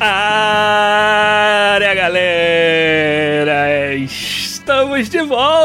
Área, galera. Estamos de volta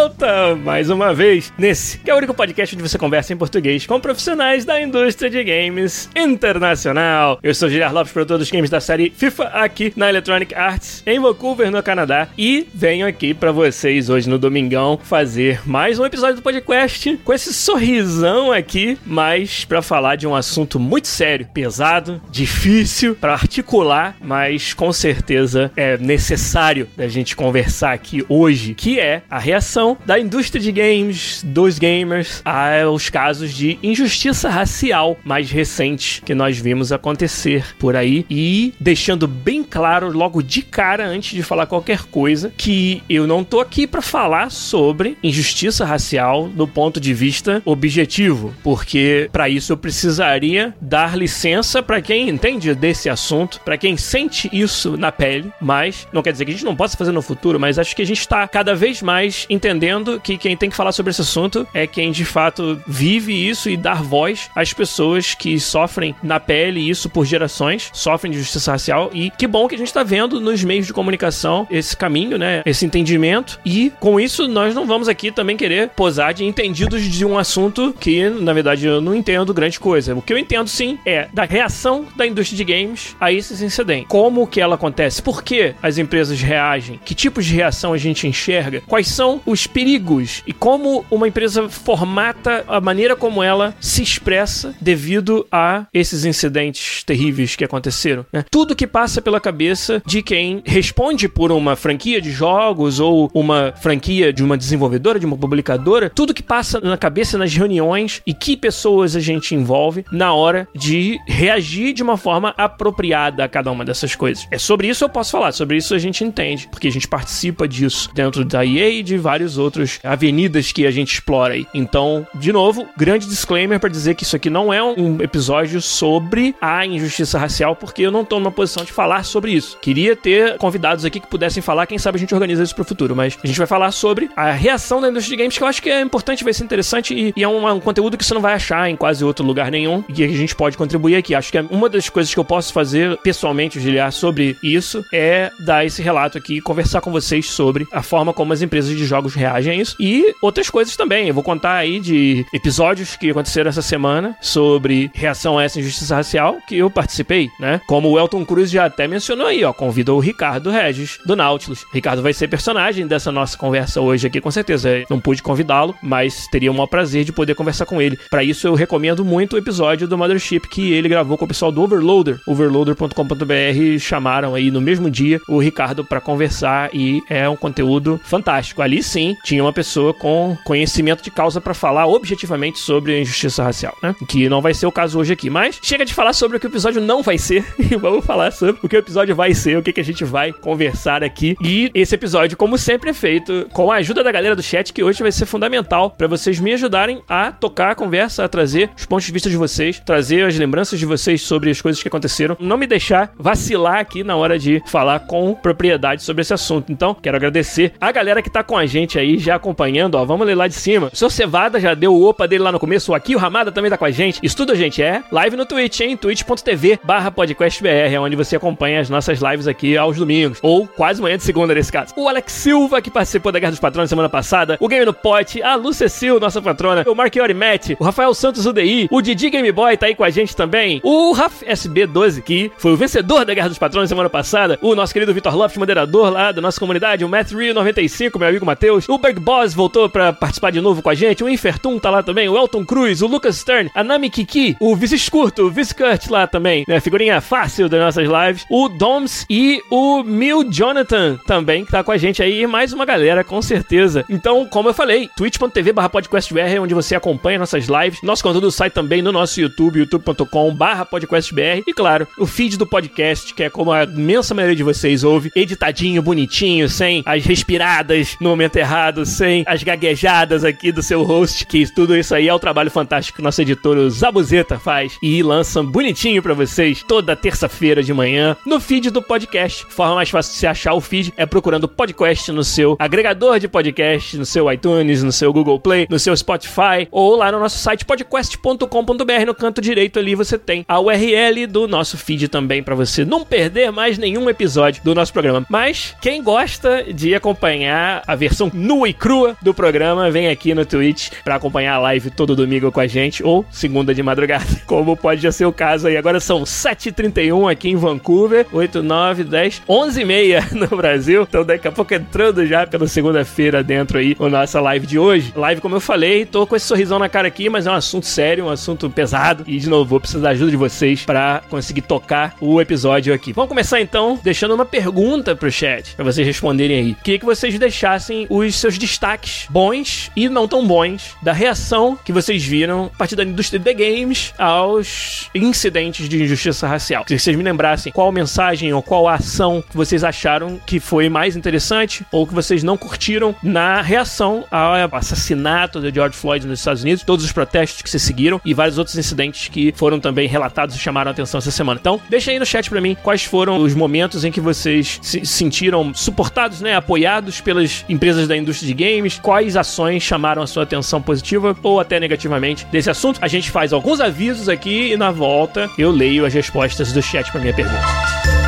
mais uma vez nesse que é o único podcast onde você conversa em português com profissionais da indústria de games internacional. Eu sou Giliar Lopes, produtor dos games da série FIFA aqui na Electronic Arts em Vancouver, no Canadá, e venho aqui para vocês hoje no domingão fazer mais um episódio do podcast com esse sorrisão aqui, mas para falar de um assunto muito sério, pesado, difícil para articular, mas com certeza é necessário da gente conversar aqui hoje, que é a reação da indústria de games, dos gamers, aos casos de injustiça racial mais recentes que nós vimos acontecer por aí. E deixando bem claro logo de cara antes de falar qualquer coisa que eu não tô aqui para falar sobre injustiça racial do ponto de vista objetivo, porque para isso eu precisaria dar licença para quem entende desse assunto, para quem sente isso na pele, mas não quer dizer que a gente não possa fazer no futuro, mas acho que a gente está cada vez mais entendendo que quem tem que falar sobre esse assunto é quem de fato vive isso e dar voz às pessoas que sofrem na pele isso por gerações, sofrem de justiça racial. E que bom que a gente está vendo nos meios de comunicação esse caminho, né? Esse entendimento. E com isso, nós não vamos aqui também querer posar de entendidos de um assunto que, na verdade, eu não entendo grande coisa. O que eu entendo sim é da reação da indústria de games a esses incidentes. Como que ela acontece? Por que as empresas reagem? Que tipos de reação a gente enxerga? quais são os perigos e como uma empresa formata a maneira como ela se expressa devido a esses incidentes terríveis que aconteceram. Né? Tudo que passa pela cabeça de quem responde por uma franquia de jogos ou uma franquia de uma desenvolvedora, de uma publicadora, tudo que passa na cabeça nas reuniões e que pessoas a gente envolve na hora de reagir de uma forma apropriada a cada uma dessas coisas. É sobre isso eu posso falar, sobre isso a gente entende, porque a gente participa disso dentro da EA e de vários outros avenidas que a gente explora aí. Então, de novo, grande disclaimer para dizer que isso aqui não é um episódio sobre a injustiça racial, porque eu não tô numa posição de falar sobre isso. Queria ter convidados aqui que pudessem falar, quem sabe a gente organiza isso pro futuro, mas a gente vai falar sobre a reação da indústria de games, que eu acho que é importante, vai ser interessante e, e é um, um, conteúdo que você não vai achar em quase outro lugar nenhum e que a gente pode contribuir aqui. Acho que é uma das coisas que eu posso fazer pessoalmente, Giliar, sobre isso é dar esse relato aqui e conversar com vocês sobre a forma como as empresas de jogos reagem a isso. E outras coisas também. Eu vou contar aí de episódios que aconteceram essa semana sobre reação a essa injustiça racial que eu participei, né? Como o Elton Cruz já até mencionou aí, ó. Convida o Ricardo Regis, do Nautilus. Ricardo vai ser personagem dessa nossa conversa hoje aqui, com certeza. Eu não pude convidá-lo, mas teria o maior prazer de poder conversar com ele. Para isso, eu recomendo muito o episódio do Mothership que ele gravou com o pessoal do Overloader. Overloader.com.br chamaram aí no mesmo dia o Ricardo para conversar e é um conteúdo fantástico. Ali sim tinha uma pessoa com conhecimento de causa para falar objetivamente sobre a injustiça racial, né? Que não vai ser o caso hoje aqui. Mas chega de falar sobre o que o episódio não vai ser e vamos falar sobre o que o episódio vai ser, o que, que a gente vai conversar aqui. E esse episódio, como sempre, é feito com a ajuda da galera do chat, que hoje vai ser fundamental para vocês me ajudarem a tocar a conversa, a trazer os pontos de vista de vocês, trazer as lembranças de vocês sobre as coisas que aconteceram, não me deixar vacilar aqui na hora de falar com propriedade sobre esse assunto. Então, quero agradecer a galera que tá com a gente aí, já acompanhando, ó. Vamos ler lá de cima. O seu Cevada já deu o opa dele lá no começo. Aqui o Ramada também tá com a gente. Isso tudo, gente, é live no Twitch, hein? twitch.tv barra podcastbr, é onde você acompanha as nossas lives aqui aos domingos. Ou quase manhã de segunda nesse caso. O Alex Silva, que participou da Guerra dos Patrões semana passada. O Game no Pote. A Lu Cecil, nossa patrona. O Marquiori Matt. O Rafael Santos UDI. O Didi Game Boy tá aí com a gente também. O Raf SB12, que foi o vencedor da Guerra dos Patrões semana passada. O nosso querido Vitor Lopes, moderador lá da nossa comunidade. O Matt Rio 96 95, meu amigo Matheus. O Berg Boss voltou pra participar de novo com a gente. O Infertum tá lá também. O Elton Cruz, o Lucas Stern, a Nami Kiki, o Vice Escurto, o Vice Kurt lá também, né? Figurinha fácil das nossas lives. O Doms e o Mil Jonathan também, que tá com a gente aí. E mais uma galera, com certeza. Então, como eu falei, twitch.tv barra podcastbr, onde você acompanha nossas lives. Nosso conteúdo sai também no nosso YouTube, youtube.com barra podcastbr. E claro, o feed do podcast, que é como a imensa maioria de vocês ouve, editadinho, bonitinho, sem as respiradas no momento errado, sem as gaguejadas aqui do seu host, que tudo isso aí é o trabalho fantástico que nosso editor, Zabuzeta, faz e lança bonitinho para vocês toda terça-feira de manhã no feed do podcast. Forma mais fácil de você achar o feed é procurando podcast no seu agregador de podcast, no seu iTunes, no seu Google Play, no seu Spotify ou lá no nosso site podcast.com.br. No canto direito ali você tem a URL do nosso feed também para você não perder mais nenhum episódio do nosso programa. Mas quem gosta de acompanhar a versão nua e crua do programa, vem aqui no Twitch para acompanhar a live todo domingo com a gente ou segunda de madrugada, como pode já ser o caso aí. Agora são 7h31 aqui em Vancouver, 8, 9, 10, 11 e meia no Brasil. Então daqui a pouco entrando já pela segunda-feira dentro aí a nossa live de hoje. Live, como eu falei, tô com esse sorrisão na cara aqui, mas é um assunto sério, um assunto pesado. E de novo, vou precisar da ajuda de vocês para conseguir tocar o episódio aqui. Vamos começar então deixando uma pergunta pro chat, para vocês responderem aí. Queria que vocês deixassem os seus destaques bons e não tão bons da reação que vocês viram a partir da indústria de games aos incidentes de injustiça racial. Que vocês me lembrassem qual mensagem ou qual ação que vocês acharam que foi mais interessante ou que vocês não curtiram na reação ao assassinato de George Floyd nos Estados Unidos, todos os protestos que se seguiram e vários outros incidentes que foram também relatados e chamaram a atenção essa semana. Então, deixa aí no chat para mim quais foram os momentos em que vocês se sentiram suportados, né, apoiados pelas empresas da indústria de games, quais ações chamaram a sua atenção positiva ou até negativamente desse assunto. A gente faz alguns avisos aqui e na volta eu leio as respostas do chat para minha pergunta.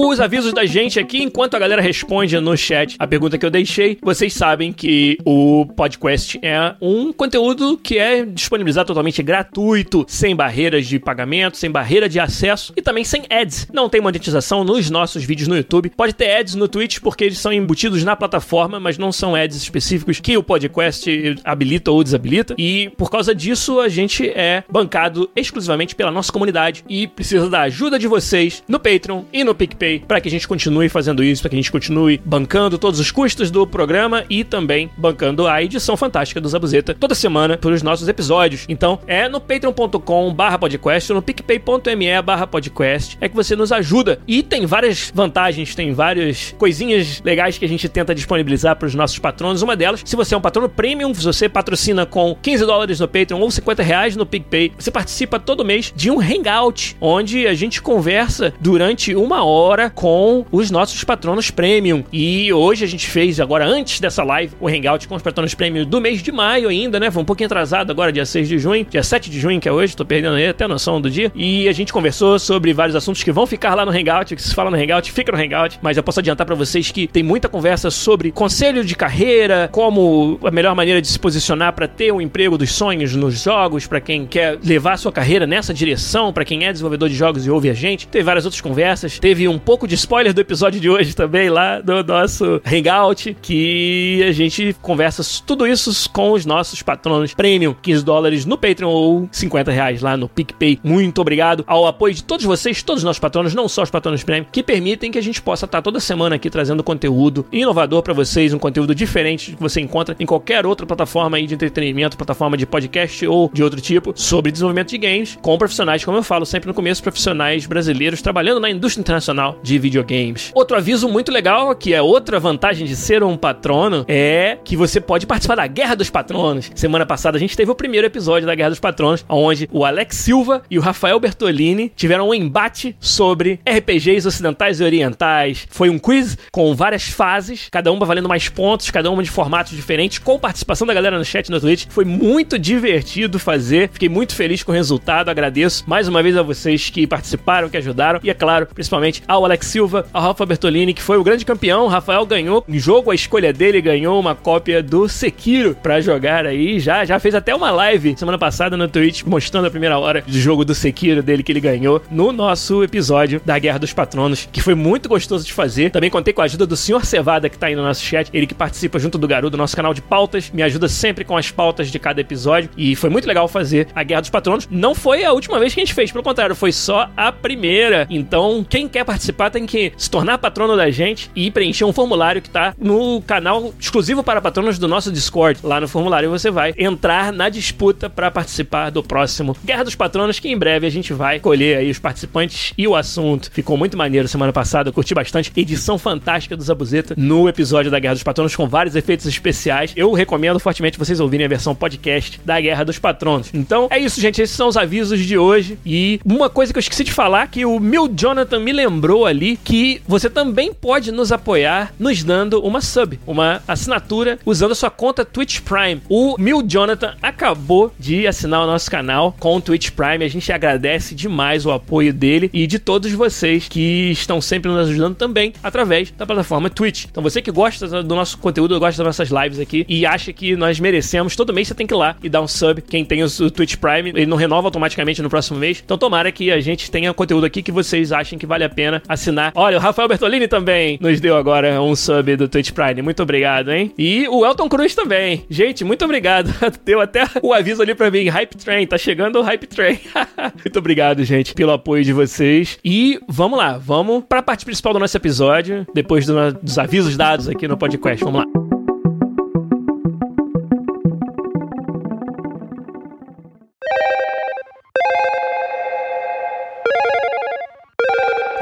Os avisos da gente aqui, enquanto a galera responde no chat a pergunta que eu deixei, vocês sabem que o podcast é um conteúdo que é disponibilizado totalmente gratuito, sem barreiras de pagamento, sem barreira de acesso e também sem ads. Não tem monetização nos nossos vídeos no YouTube. Pode ter ads no Twitch porque eles são embutidos na plataforma, mas não são ads específicos que o podcast habilita ou desabilita. E por causa disso, a gente é bancado exclusivamente pela nossa comunidade e precisa da ajuda de vocês no Patreon e no PicPay para que a gente continue fazendo isso, para que a gente continue bancando todos os custos do programa e também bancando a edição fantástica do Zabuzeta toda semana para os nossos episódios. Então, é no patreon.com podcast ou no picpay.me podcast é que você nos ajuda. E tem várias vantagens, tem várias coisinhas legais que a gente tenta disponibilizar para os nossos patronos. Uma delas, se você é um patrono premium, você patrocina com 15 dólares no Patreon ou 50 reais no PicPay, você participa todo mês de um hangout, onde a gente conversa durante uma hora agora com os nossos patronos premium. E hoje a gente fez, agora antes dessa live, o Hangout com os patronos premium do mês de maio ainda, né? Foi um pouquinho atrasado agora, dia 6 de junho, dia 7 de junho, que é hoje, tô perdendo aí até a noção do dia. E a gente conversou sobre vários assuntos que vão ficar lá no Hangout, que se fala no Hangout, fica no Hangout. Mas eu posso adiantar para vocês que tem muita conversa sobre conselho de carreira, como a melhor maneira de se posicionar para ter o um emprego dos sonhos nos jogos, para quem quer levar a sua carreira nessa direção, para quem é desenvolvedor de jogos e ouve a gente. Teve várias outras conversas. Teve um pouco de spoiler do episódio de hoje também, lá do nosso Hangout, que a gente conversa tudo isso com os nossos patronos premium, 15 dólares no Patreon ou 50 reais lá no PicPay. Muito obrigado ao apoio de todos vocês, todos os nossos patronos, não só os patronos premium, que permitem que a gente possa estar toda semana aqui trazendo conteúdo inovador para vocês, um conteúdo diferente que você encontra em qualquer outra plataforma aí de entretenimento, plataforma de podcast ou de outro tipo, sobre desenvolvimento de games, com profissionais, como eu falo sempre no começo, profissionais brasileiros trabalhando na indústria internacional de videogames. Outro aviso muito legal, que é outra vantagem de ser um patrono, é que você pode participar da Guerra dos Patronos. Semana passada a gente teve o primeiro episódio da Guerra dos Patronos, onde o Alex Silva e o Rafael Bertolini tiveram um embate sobre RPGs ocidentais e orientais. Foi um quiz com várias fases, cada uma valendo mais pontos, cada uma de formatos diferentes, com participação da galera no chat no Twitch. Foi muito divertido fazer, fiquei muito feliz com o resultado, agradeço mais uma vez a vocês que participaram, que ajudaram, e é claro, principalmente ao ao Alex Silva, ao Rafa Bertolini, que foi o grande campeão. O Rafael ganhou no jogo, a escolha dele ganhou uma cópia do Sekiro pra jogar aí. Já, já fez até uma live semana passada no Twitch mostrando a primeira hora do jogo do Sekiro dele que ele ganhou no nosso episódio da Guerra dos Patronos, que foi muito gostoso de fazer. Também contei com a ajuda do Sr. Cevada, que tá aí no nosso chat, ele que participa junto do Garu do nosso canal de pautas, me ajuda sempre com as pautas de cada episódio. E foi muito legal fazer a Guerra dos Patronos. Não foi a última vez que a gente fez, pelo contrário, foi só a primeira. Então, quem quer participar tem que se tornar patrono da gente e preencher um formulário que tá no canal exclusivo para patronos do nosso Discord. Lá no formulário você vai entrar na disputa para participar do próximo Guerra dos Patronos, que em breve a gente vai colher aí os participantes e o assunto. Ficou muito maneiro semana passada, eu curti bastante. Edição fantástica do Zabuzeta no episódio da Guerra dos Patronos com vários efeitos especiais. Eu recomendo fortemente vocês ouvirem a versão podcast da Guerra dos Patronos. Então é isso, gente. Esses são os avisos de hoje. E uma coisa que eu esqueci de falar que o meu Jonathan me lembrou ali que você também pode nos apoiar nos dando uma sub, uma assinatura usando a sua conta Twitch Prime. O Mil Jonathan acabou de assinar o nosso canal com o Twitch Prime. A gente agradece demais o apoio dele e de todos vocês que estão sempre nos ajudando também através da plataforma Twitch. Então você que gosta do nosso conteúdo, gosta das nossas lives aqui e acha que nós merecemos, todo mês você tem que ir lá e dar um sub. Quem tem o Twitch Prime, ele não renova automaticamente no próximo mês. Então tomara que a gente tenha conteúdo aqui que vocês achem que vale a pena assinar. Olha, o Rafael Bertolini também nos deu agora um sub do Twitch Prime. Muito obrigado, hein? E o Elton Cruz também. Gente, muito obrigado. Deu até o aviso ali pra mim. Hype Train, tá chegando o Hype Train. muito obrigado, gente, pelo apoio de vocês. E vamos lá, vamos pra parte principal do nosso episódio, depois do, dos avisos dados aqui no podcast. Vamos lá.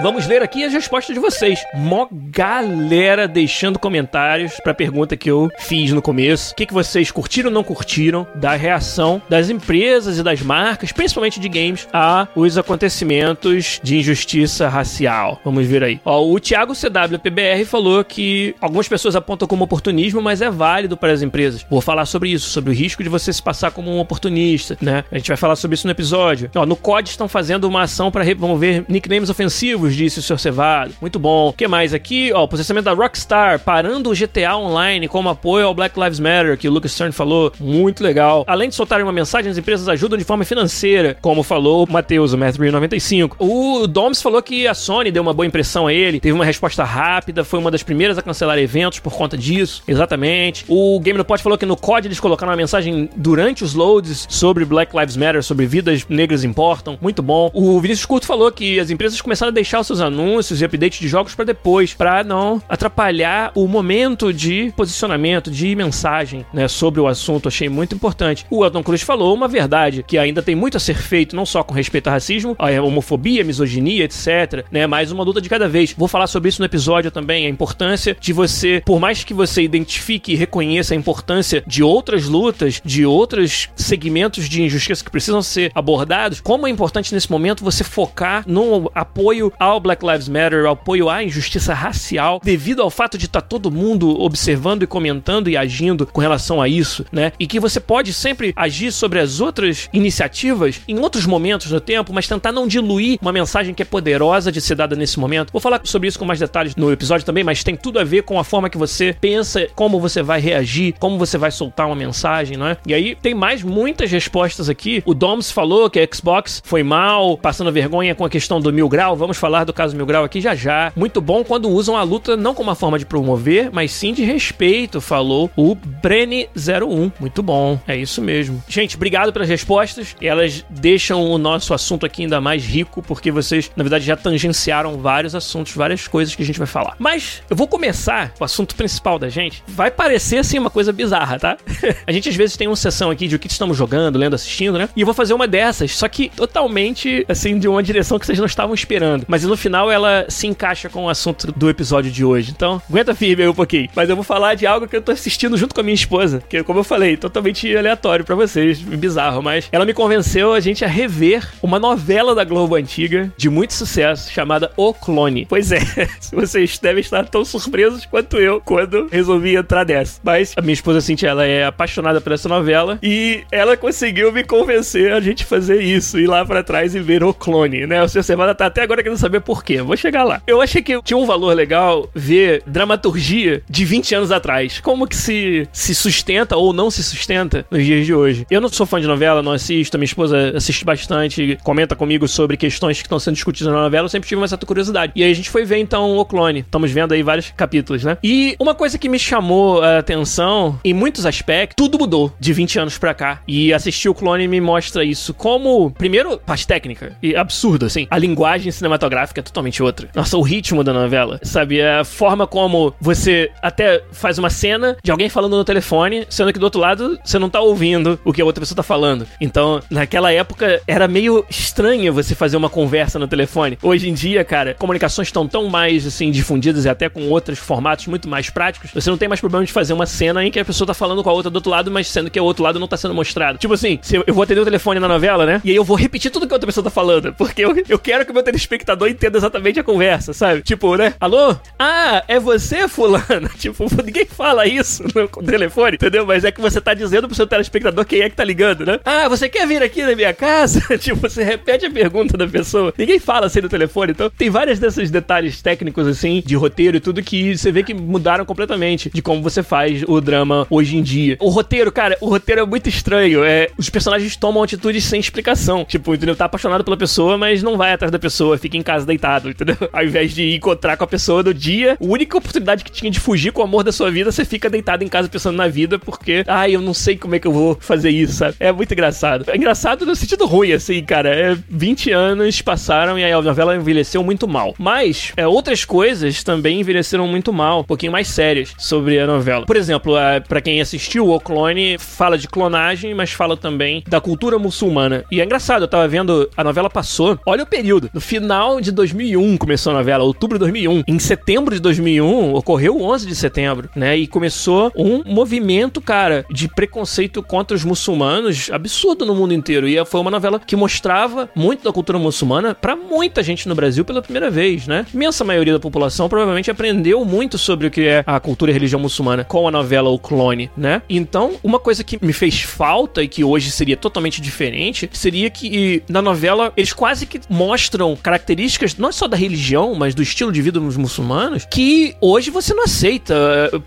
Vamos ler aqui as respostas de vocês. Mó galera deixando comentários pra pergunta que eu fiz no começo. O que, que vocês curtiram ou não curtiram da reação das empresas e das marcas, principalmente de games, a os acontecimentos de injustiça racial. Vamos ver aí. Ó, o Thiago CWPBR falou que algumas pessoas apontam como oportunismo, mas é válido para as empresas. Vou falar sobre isso, sobre o risco de você se passar como um oportunista, né? A gente vai falar sobre isso no episódio. Ó, no COD estão fazendo uma ação para remover nicknames ofensivos disse o Sr. Cevado. Muito bom. O que mais aqui? Ó, o processamento da Rockstar parando o GTA Online como apoio ao Black Lives Matter, que o Lucas Stern falou. Muito legal. Além de soltarem uma mensagem, as empresas ajudam de forma financeira, como falou o Matheus, o Matt 95. O Doms falou que a Sony deu uma boa impressão a ele, teve uma resposta rápida, foi uma das primeiras a cancelar eventos por conta disso. Exatamente. O Game no falou que no COD eles colocaram uma mensagem durante os loads sobre Black Lives Matter, sobre vidas negras importam. Muito bom. O Vinícius Curto falou que as empresas começaram a deixar os seus anúncios e updates de jogos para depois, para não atrapalhar o momento de posicionamento, de mensagem, né, sobre o assunto. Achei muito importante. O Elton Cruz falou uma verdade que ainda tem muito a ser feito, não só com respeito ao racismo, a homofobia, a misoginia, etc, né, mas uma luta de cada vez. Vou falar sobre isso no episódio também, a importância de você, por mais que você identifique e reconheça a importância de outras lutas, de outros segmentos de injustiça que precisam ser abordados, como é importante nesse momento você focar no apoio ao Black Lives Matter, ao apoio à injustiça racial, devido ao fato de estar tá todo mundo observando e comentando e agindo com relação a isso, né? E que você pode sempre agir sobre as outras iniciativas em outros momentos do tempo, mas tentar não diluir uma mensagem que é poderosa de ser dada nesse momento. Vou falar sobre isso com mais detalhes no episódio também, mas tem tudo a ver com a forma que você pensa, como você vai reagir, como você vai soltar uma mensagem, não é? E aí tem mais muitas respostas aqui. O Doms falou que a Xbox foi mal, passando vergonha com a questão do mil grau. Vamos falar do caso Mil Grau aqui já já. Muito bom quando usam a luta não como uma forma de promover, mas sim de respeito, falou o Brene01. Muito bom, é isso mesmo. Gente, obrigado pelas respostas. Elas deixam o nosso assunto aqui ainda mais rico, porque vocês, na verdade, já tangenciaram vários assuntos, várias coisas que a gente vai falar. Mas eu vou começar o assunto principal da gente. Vai parecer assim uma coisa bizarra, tá? a gente às vezes tem uma sessão aqui de o que estamos jogando, lendo, assistindo, né? E eu vou fazer uma dessas, só que totalmente assim de uma direção que vocês não estavam esperando. Mas no final ela se encaixa com o assunto do episódio de hoje. Então, aguenta firme aí um pouquinho. Mas eu vou falar de algo que eu tô assistindo junto com a minha esposa, que como eu falei, totalmente aleatório para vocês, bizarro, mas ela me convenceu a gente a rever uma novela da Globo antiga de muito sucesso chamada O Clone. Pois é, vocês devem estar tão surpresos quanto eu quando resolvi entrar dessa. Mas a minha esposa Cintia, ela é apaixonada por essa novela e ela conseguiu me convencer a gente fazer isso, ir lá para trás e ver O Clone, né? O seu Semana tá até agora querendo saber saber por quê. Vou chegar lá. Eu achei que tinha um valor legal ver dramaturgia de 20 anos atrás. Como que se, se sustenta ou não se sustenta nos dias de hoje. Eu não sou fã de novela, não assisto. Minha esposa assiste bastante, comenta comigo sobre questões que estão sendo discutidas na novela. Eu sempre tive uma certa curiosidade. E aí a gente foi ver então o Clone. Estamos vendo aí vários capítulos, né? E uma coisa que me chamou a atenção, em muitos aspectos, tudo mudou de 20 anos pra cá. E assistir o Clone me mostra isso como, primeiro, parte técnica e absurdo, assim. A linguagem cinematográfica é totalmente outra. Nossa, o ritmo da novela, sabe? A forma como você até faz uma cena de alguém falando no telefone, sendo que do outro lado você não tá ouvindo o que a outra pessoa tá falando. Então, naquela época, era meio estranho você fazer uma conversa no telefone. Hoje em dia, cara, comunicações estão tão mais, assim, difundidas e até com outros formatos muito mais práticos. Você não tem mais problema de fazer uma cena em que a pessoa tá falando com a outra do outro lado, mas sendo que o outro lado não tá sendo mostrado. Tipo assim, se eu vou atender o telefone na novela, né? E aí eu vou repetir tudo que a outra pessoa tá falando. Porque eu, eu quero que o meu telespectador entenda exatamente a conversa, sabe? Tipo, né? Alô? Ah, é você, fulano? Tipo, ninguém fala isso no telefone, entendeu? Mas é que você tá dizendo pro seu telespectador quem é que tá ligando, né? Ah, você quer vir aqui na minha casa? tipo, você repete a pergunta da pessoa. Ninguém fala assim no telefone. Então, tem vários desses detalhes técnicos, assim, de roteiro e tudo que você vê que mudaram completamente de como você faz o drama hoje em dia. O roteiro, cara, o roteiro é muito estranho. É, os personagens tomam atitudes sem explicação. Tipo, entendeu? Tá apaixonado pela pessoa, mas não vai atrás da pessoa, fica em casa deitado, entendeu? Ao invés de encontrar com a pessoa no dia, a única oportunidade que tinha de fugir com o amor da sua vida, você fica deitado em casa pensando na vida, porque, ai, eu não sei como é que eu vou fazer isso, sabe? É muito engraçado. É engraçado no sentido ruim, assim, cara. É 20 anos passaram e a novela envelheceu muito mal. Mas, é, outras coisas também envelheceram muito mal, um pouquinho mais sérias sobre a novela. Por exemplo, para quem assistiu o Clone, fala de clonagem, mas fala também da cultura muçulmana. E é engraçado, eu tava vendo, a novela passou, olha o período, no final de 2001 começou a novela, outubro de 2001. Em setembro de 2001, ocorreu o 11 de setembro, né? E começou um movimento, cara, de preconceito contra os muçulmanos absurdo no mundo inteiro. E foi uma novela que mostrava muito da cultura muçulmana para muita gente no Brasil pela primeira vez, né? Imensa maioria da população provavelmente aprendeu muito sobre o que é a cultura e religião muçulmana com a novela O Clone, né? Então, uma coisa que me fez falta e que hoje seria totalmente diferente seria que na novela eles quase que mostram características não só da religião, mas do estilo de vida dos muçulmanos que hoje você não aceita,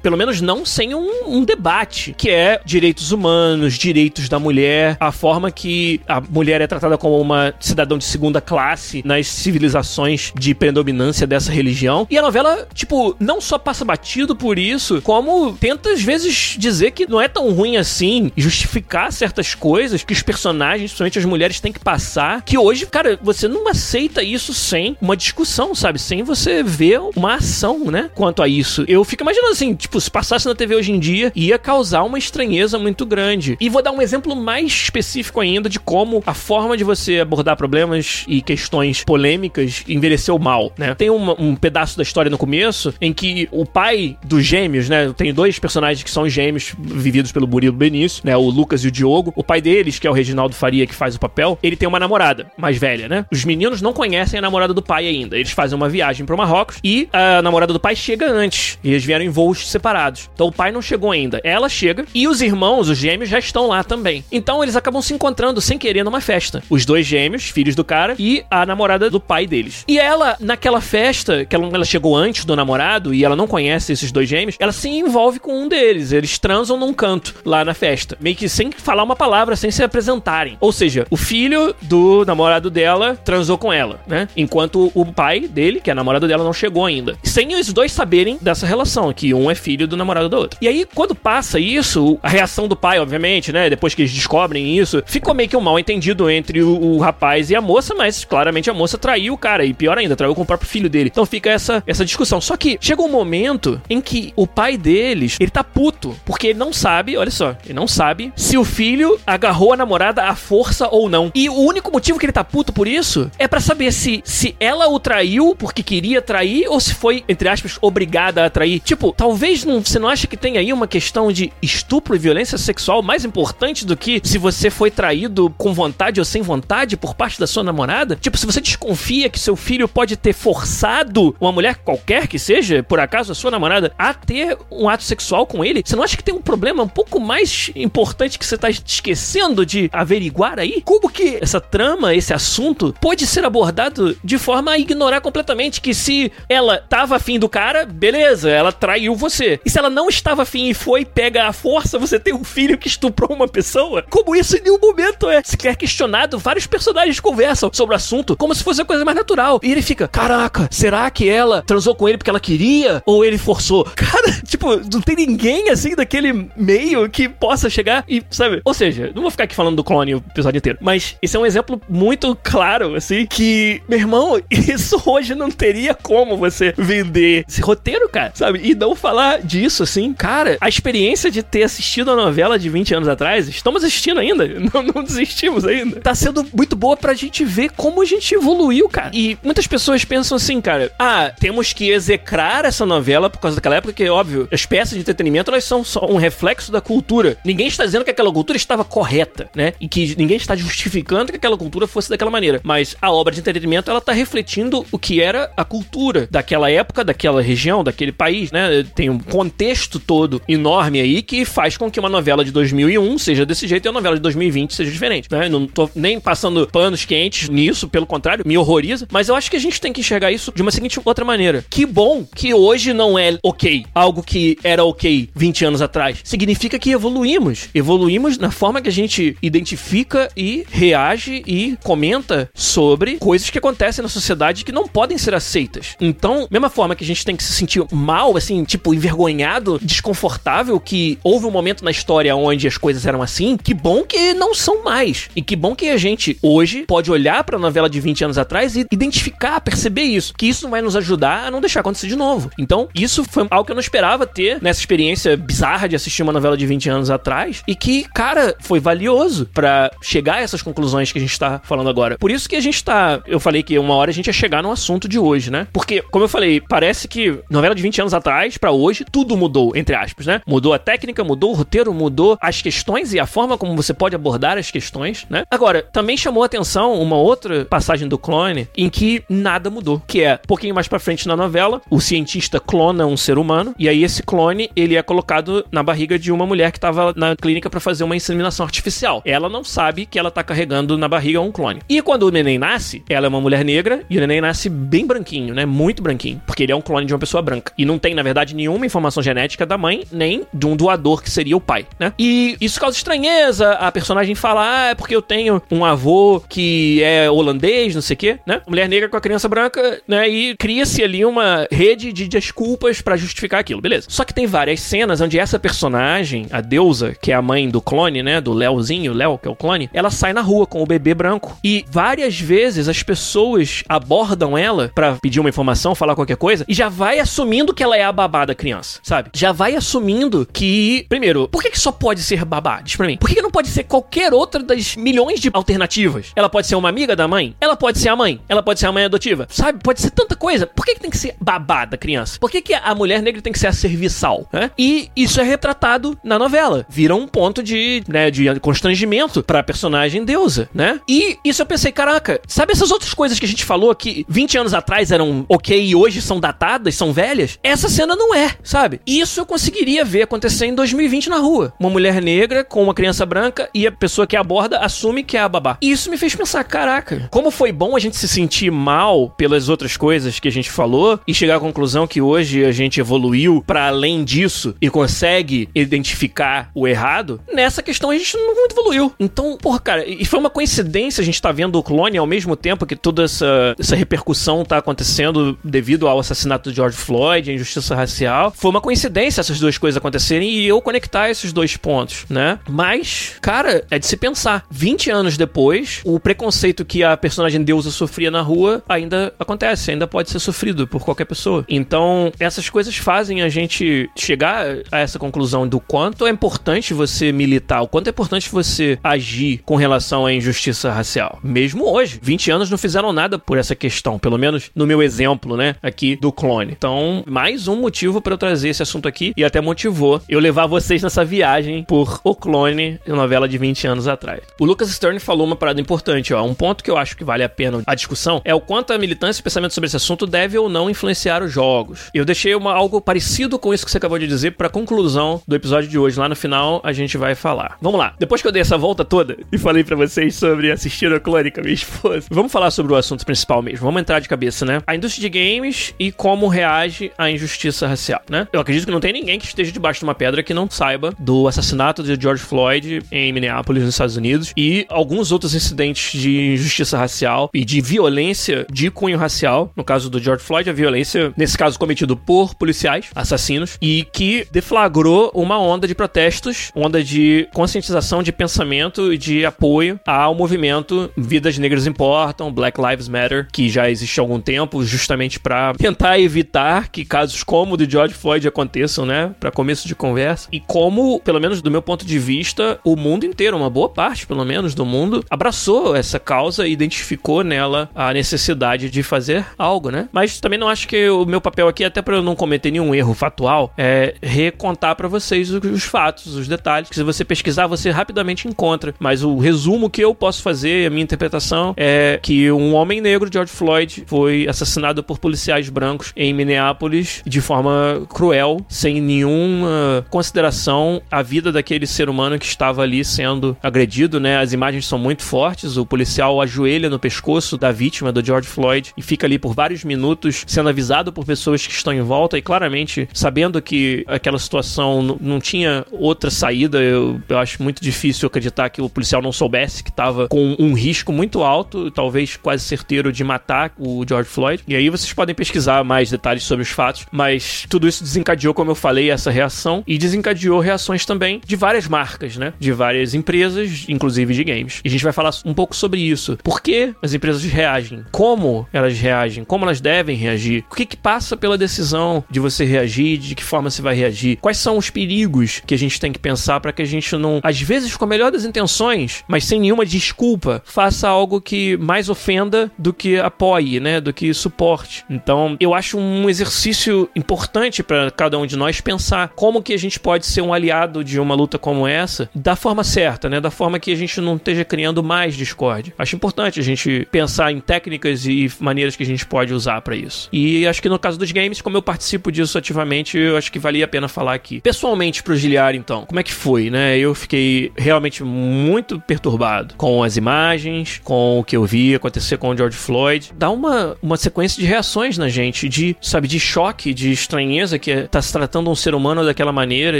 pelo menos não sem um, um debate, que é direitos humanos, direitos da mulher, a forma que a mulher é tratada como uma cidadão de segunda classe nas civilizações de predominância dessa religião. E a novela, tipo, não só passa batido por isso, como tenta às vezes dizer que não é tão ruim assim, justificar certas coisas que os personagens, principalmente as mulheres, têm que passar, que hoje, cara, você não aceita isso sem uma discussão, sabe? Sem você ver uma ação, né? Quanto a isso. Eu fico imaginando assim, tipo, se passasse na TV hoje em dia, ia causar uma estranheza muito grande. E vou dar um exemplo mais específico ainda de como a forma de você abordar problemas e questões polêmicas envelheceu mal, né? Tem um, pedaço da história no começo em que o pai dos gêmeos, né? Tem dois personagens que são gêmeos vividos pelo Murilo Benício, né? O Lucas e o Diogo. O pai deles, que é o Reginaldo Faria, que faz o papel, ele tem uma namorada mais velha, né? Os meninos não conhecem a namorada do pai ainda. Eles fazem uma viagem para Marrocos e a namorada do pai chega antes. E eles vieram em voos separados. Então o pai não chegou ainda. Ela chega e os irmãos, os gêmeos, já estão lá também. Então eles acabam se encontrando sem querer numa festa. Os dois gêmeos, filhos do cara, e a namorada do pai deles. E ela, naquela festa, que ela chegou antes do namorado e ela não conhece esses dois gêmeos, ela se envolve com um deles. Eles transam num canto lá na festa. Meio que sem falar uma palavra, sem se apresentarem. Ou seja, o filho do namorado dela transou com ela, né? Enquanto o pai dele, que é namorado dela, não chegou ainda. Sem os dois saberem dessa relação, que um é filho do namorado do outro. E aí, quando passa isso, a reação do pai, obviamente, né? Depois que eles descobrem isso, ficou meio que um mal entendido entre o, o rapaz e a moça, mas claramente a moça traiu o cara. E pior ainda, traiu com o próprio filho dele. Então fica essa, essa discussão. Só que chega um momento em que o pai deles, ele tá puto, porque ele não sabe, olha só, ele não sabe se o filho agarrou a namorada à força ou não. E o único motivo que ele tá puto por isso é para saber se, se ela o traiu porque queria trair ou se foi, entre aspas, obrigada a trair. Tipo, talvez não, você não acha que tem aí uma questão de estupro e violência sexual mais importante do que se você foi traído com vontade ou sem vontade por parte da sua namorada? Tipo, se você desconfia que seu filho pode ter forçado uma mulher qualquer que seja, por acaso a sua namorada, a ter um ato sexual com ele, você não acha que tem um problema um pouco mais importante que você tá esquecendo de averiguar aí? Como que essa trama, esse assunto, pode ser abordado de forma a ignorar completamente que se ela tava afim do cara, beleza, ela traiu você. E se ela não estava afim e foi pega a força, você tem um filho que estuprou uma pessoa? Como isso em nenhum momento é sequer questionado? Vários personagens conversam sobre o assunto como se fosse a coisa mais natural. E ele fica, caraca, será que ela transou com ele porque ela queria? Ou ele forçou? Cara, tipo, não tem ninguém assim daquele meio que possa chegar e, sabe? Ou seja, não vou ficar aqui falando do clone o episódio inteiro, mas esse é um exemplo muito claro, assim, que, meu irmão, isso hoje não teria como você vender esse roteiro, cara, sabe? E não falar disso, assim, cara, a experiência de ter assistido a novela de 20 anos atrás, estamos assistindo ainda, não, não desistimos ainda, tá sendo muito boa pra gente ver como a gente evoluiu, cara. E muitas pessoas pensam assim, cara, ah, temos que execrar essa novela por causa daquela época, que, óbvio, as peças de entretenimento, elas são só um reflexo da cultura. Ninguém está dizendo que aquela cultura estava correta, né? E que ninguém está justificando que aquela cultura fosse daquela maneira. Mas a obra de entretenimento, ela tá refletindo o que era a cultura daquela época, daquela região, daquele país, né? Tem um contexto todo enorme aí que faz com que uma novela de 2001 seja desse jeito e a novela de 2020 seja diferente, né? Não tô nem passando panos quentes nisso, pelo contrário, me horroriza. Mas eu acho que a gente tem que enxergar isso de uma seguinte outra maneira. Que bom que hoje não é ok algo que era ok 20 anos atrás. Significa que evoluímos. Evoluímos na forma que a gente identifica e reage e comenta sobre coisas que acontecem na sociedade que não podem ser aceitas. Então, mesma forma que a gente tem que se sentir mal, assim, tipo, envergonhado, desconfortável, que houve um momento na história onde as coisas eram assim, que bom que não são mais. E que bom que a gente hoje pode olhar para a novela de 20 anos atrás e identificar, perceber isso. Que isso vai nos ajudar a não deixar acontecer de novo. Então, isso foi algo que eu não esperava ter nessa experiência bizarra de assistir uma novela de 20 anos atrás e que, cara, foi valioso para chegar a essas conclusões que a gente tá falando agora. Por isso que a gente tá, eu falei que uma hora a gente ia chegar no assunto de hoje, né? Porque, como eu falei, parece que novela de 20 anos atrás para hoje tudo mudou, entre aspas, né? Mudou a técnica, mudou o roteiro, mudou as questões e a forma como você pode abordar as questões, né? Agora, também chamou atenção uma outra passagem do clone em que nada mudou, que é um pouquinho mais para frente na novela, o cientista clona um ser humano e aí esse clone, ele é colocado na barriga de uma mulher que tava na clínica para fazer uma inseminação artificial. Ela não sabe que ela tá carregando na barriga um clone. E quando o neném nasce, ela é uma mulher negra e o neném nasce bem branquinho, né? Muito branquinho, porque ele é um clone de uma pessoa branca. E não tem, na verdade, nenhuma informação genética da mãe, nem de um doador que seria o pai, né? E isso causa estranheza. A personagem fala: "Ah, é porque eu tenho um avô que é holandês, não sei o quê", né? Mulher negra com a criança branca, né? E cria-se ali uma rede de desculpas para justificar aquilo, beleza? Só que tem várias cenas onde essa personagem, a deusa, que é a mãe do clone, né, do Léozinho, Léo, que é o clone, ela sai na rua com o bebê branco. E várias vezes as pessoas abordam ela para pedir uma informação, falar qualquer coisa, e já vai assumindo que ela é a babá da criança, sabe? Já vai assumindo que, primeiro, por que, que só pode ser babá? Diz pra mim. Por que, que não pode ser qualquer outra das milhões de alternativas? Ela pode ser uma amiga da mãe? Ela pode ser a mãe? Ela pode ser a mãe adotiva? Sabe? Pode ser tanta coisa. Por que, que tem que ser babá da criança? Por que, que a mulher negra tem que ser a serviçal? Né? E isso é retratado na novela. Vira um ponto de, né, de constrangimento pra personagem deusa, né? E isso eu pensei, caraca, sabe essas outras coisas que a gente falou que 20 anos atrás eram ok e hoje são datadas, são velhas? Essa cena não é, sabe? Isso eu conseguiria ver acontecer em 2020 na rua. Uma mulher negra com uma criança branca e a pessoa que aborda assume que é a babá. E isso me fez pensar, caraca, como foi bom a gente se sentir mal pelas outras coisas que a gente falou e chegar à conclusão que hoje a gente evoluiu para além disso e consegue identificar o errado, nessa questão a gente não evoluiu. Então, porra, cara, e foi uma coincidência a gente tá vendo o clone ao mesmo tempo que toda essa, essa repercussão tá acontecendo devido ao assassinato de George Floyd, a injustiça racial. Foi uma coincidência essas duas coisas acontecerem e eu conectar esses dois pontos, né? Mas, cara, é de se pensar. 20 anos depois, o preconceito que a personagem deusa sofria na rua ainda acontece, ainda pode ser sofrido por qualquer pessoa. Então, essas coisas fazem a gente chegar a essa conclusão do quanto é importante você militar, o quanto é importante você agir com relação à injustiça racial. Mesmo hoje, 20 anos não fizeram nada por essa questão, pelo menos no meu exemplo, né, aqui do clone. Então, mais um motivo para eu trazer esse assunto aqui e até motivou eu levar vocês nessa viagem por O Clone, novela de 20 anos atrás. O Lucas Stern falou uma parada importante, ó, um ponto que eu acho que vale a pena a discussão é o quanto a militância e o pensamento sobre esse assunto deve ou não influenciar os jogos. Eu deixei uma, algo parecido com isso que você acabou de dizer para conclusão do episódio de hoje. Lá no final a gente vai falar. Vamos lá. Depois que eu dei essa volta toda e falei para vocês sobre assistir a Clone com a minha esposa, vamos falar sobre o assunto principal mesmo. Vamos entrar de cabeça, né? A indústria de games e como reage à injustiça racial, né? Eu acredito que não tem ninguém que esteja debaixo de uma pedra que não saiba do assassinato de George Floyd em Minneapolis, nos Estados Unidos, e alguns outros incidentes de injustiça racial e de violência de cunho racial. No caso do George Floyd, a violência, nesse caso, cometido por policiais, assassinos, e que deflagrou uma onda de protestos, onda de conscientização, de pensamento e de apoio ao movimento Vidas Negras Importam, Black Lives Matter, que já existe há algum tempo, justamente para tentar evitar que casos como o de George Floyd aconteçam, né? Para começo de conversa. E como, pelo menos do meu ponto de vista, o mundo inteiro, uma boa parte, pelo menos, do mundo, abraçou essa causa e identificou nela a necessidade de fazer algo, né? Mas também não acho que o meu papel aqui, até para eu não cometer nenhum erro factual, é recontar para vocês os fatos, os detalhes, que se você pesquisar, você rapidamente encontra. Mas o resumo que eu posso fazer, a minha interpretação, é que um homem negro, George Floyd, foi assassinado por policiais brancos em Minneapolis de forma cruel, sem nenhuma consideração à vida daquele ser humano que estava ali sendo agredido, né? As imagens são muito fortes, o policial ajoelha no pescoço da vítima, do George Floyd, e fica ali por vários minutos sendo avisado por pessoas que estão em volta e claramente sabendo que aquela situação não tinha outra saída. Eu, eu acho muito difícil acreditar que o policial não soubesse que estava com um risco muito alto, talvez quase de matar o George Floyd. E aí vocês podem pesquisar mais detalhes sobre os fatos, mas tudo isso desencadeou, como eu falei, essa reação e desencadeou reações também de várias marcas, né? De várias empresas, inclusive de games. E a gente vai falar um pouco sobre isso. Por que as empresas reagem? Como elas reagem? Como elas devem reagir? O que que passa pela decisão de você reagir? De que forma você vai reagir? Quais são os perigos que a gente tem que pensar para que a gente não, às vezes com a melhor das intenções, mas sem nenhuma desculpa, faça algo que mais ofenda do que apoie, né? Do que suporte. Então, eu acho um exercício importante para cada um de nós pensar como que a gente pode ser um aliado de uma luta como essa da forma certa, né? Da forma que a gente não esteja criando mais discórdia. Acho importante a gente pensar em técnicas e maneiras que a gente pode usar para isso. E acho que no caso dos games, como eu participo disso ativamente, eu acho que valia a pena falar aqui. Pessoalmente, pro Giliar, então, como é que foi, né? Eu fiquei realmente muito perturbado com as imagens, com o que eu vi acontecer com o George Floyd. Dá uma, uma sequência de reações na gente, de, sabe, de choque, de estranheza, que tá se tratando um ser humano daquela maneira,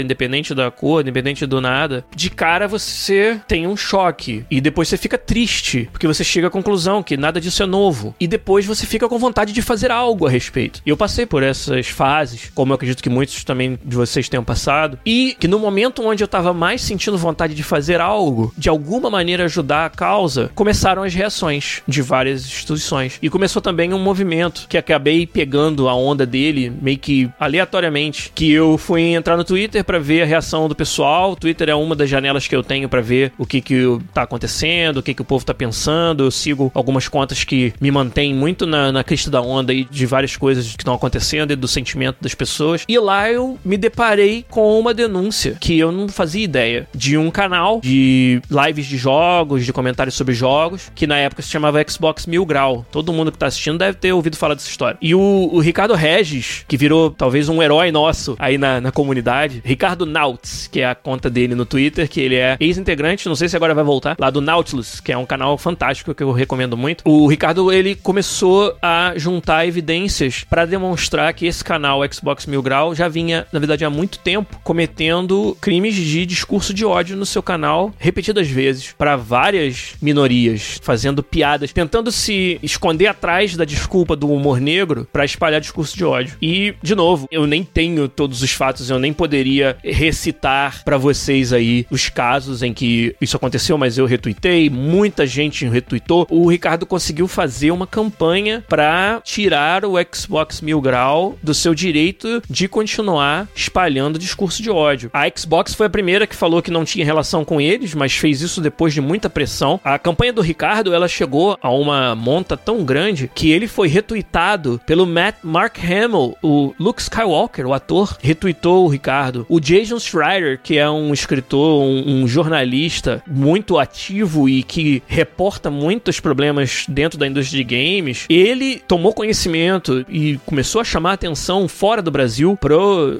independente da cor, independente do nada. De cara você tem um choque. E depois você fica triste, porque você chega à conclusão que nada disso é novo. E depois você fica com vontade de fazer algo a respeito. E eu passei por essas fases, como eu acredito que muitos também de vocês tenham passado. E que no momento onde eu tava mais sentindo vontade de fazer algo, de alguma maneira ajudar a causa, começaram as reações de várias instituições. E começou também um movimento que acabei pegando a onda dele, meio que aleatoriamente, que eu fui entrar no Twitter para ver a reação do pessoal. O Twitter é uma das janelas que eu tenho para ver o que que tá acontecendo, o que que o povo tá pensando. Eu sigo algumas contas que me mantêm muito na, na crista da onda aí de várias coisas que estão acontecendo e do sentimento das pessoas. E lá eu me deparei com uma denúncia que eu não fazia ideia de um canal de lives de jogos, de comentários sobre jogos, que na época se chamava Xbox Mil Grau. Todo mundo que tá assistindo deve ter ouvido falar dessa história. E o, o Ricardo Regis, que virou talvez um herói nosso aí na, na comunidade, Ricardo Nauts, que é a conta dele no Twitter, que ele é ex-integrante, não sei se agora vai voltar, lá do Nautilus, que é um canal fantástico que eu recomendo muito. O Ricardo, ele começou a juntar evidências para demonstrar que esse canal Xbox Mil Grau já vinha, na verdade, há muito tempo cometendo crimes de discurso de ódio no seu canal repetidas vezes para várias minorias, fazendo piadas, tentando se esconder atrás da desculpa do humor negro para espalhar discurso de ódio. E, de novo, eu nem tenho todos os fatos, eu nem poderia recitar para vocês aí os casos em que isso aconteceu, mas eu retuitei, muita gente retuitou. O Ricardo conseguiu fazer uma campanha para tirar o Xbox Mil Grau do seu direito de continuar espalhando discurso de ódio. A Xbox foi a primeira que falou que não tinha relação com eles, mas fez isso depois de muita pressão. A campanha do Ricardo, ela chegou a uma monta tão grande que ele foi retuitado pelo Matt Mark Hamill, o Luke Skywalker, o ator, retuitou o Ricardo. O Jason Schreier, que é um escritor, um, um jornalista muito ativo e que reporta muitos problemas dentro da indústria de games, ele tomou conhecimento e começou a chamar atenção fora do Brasil para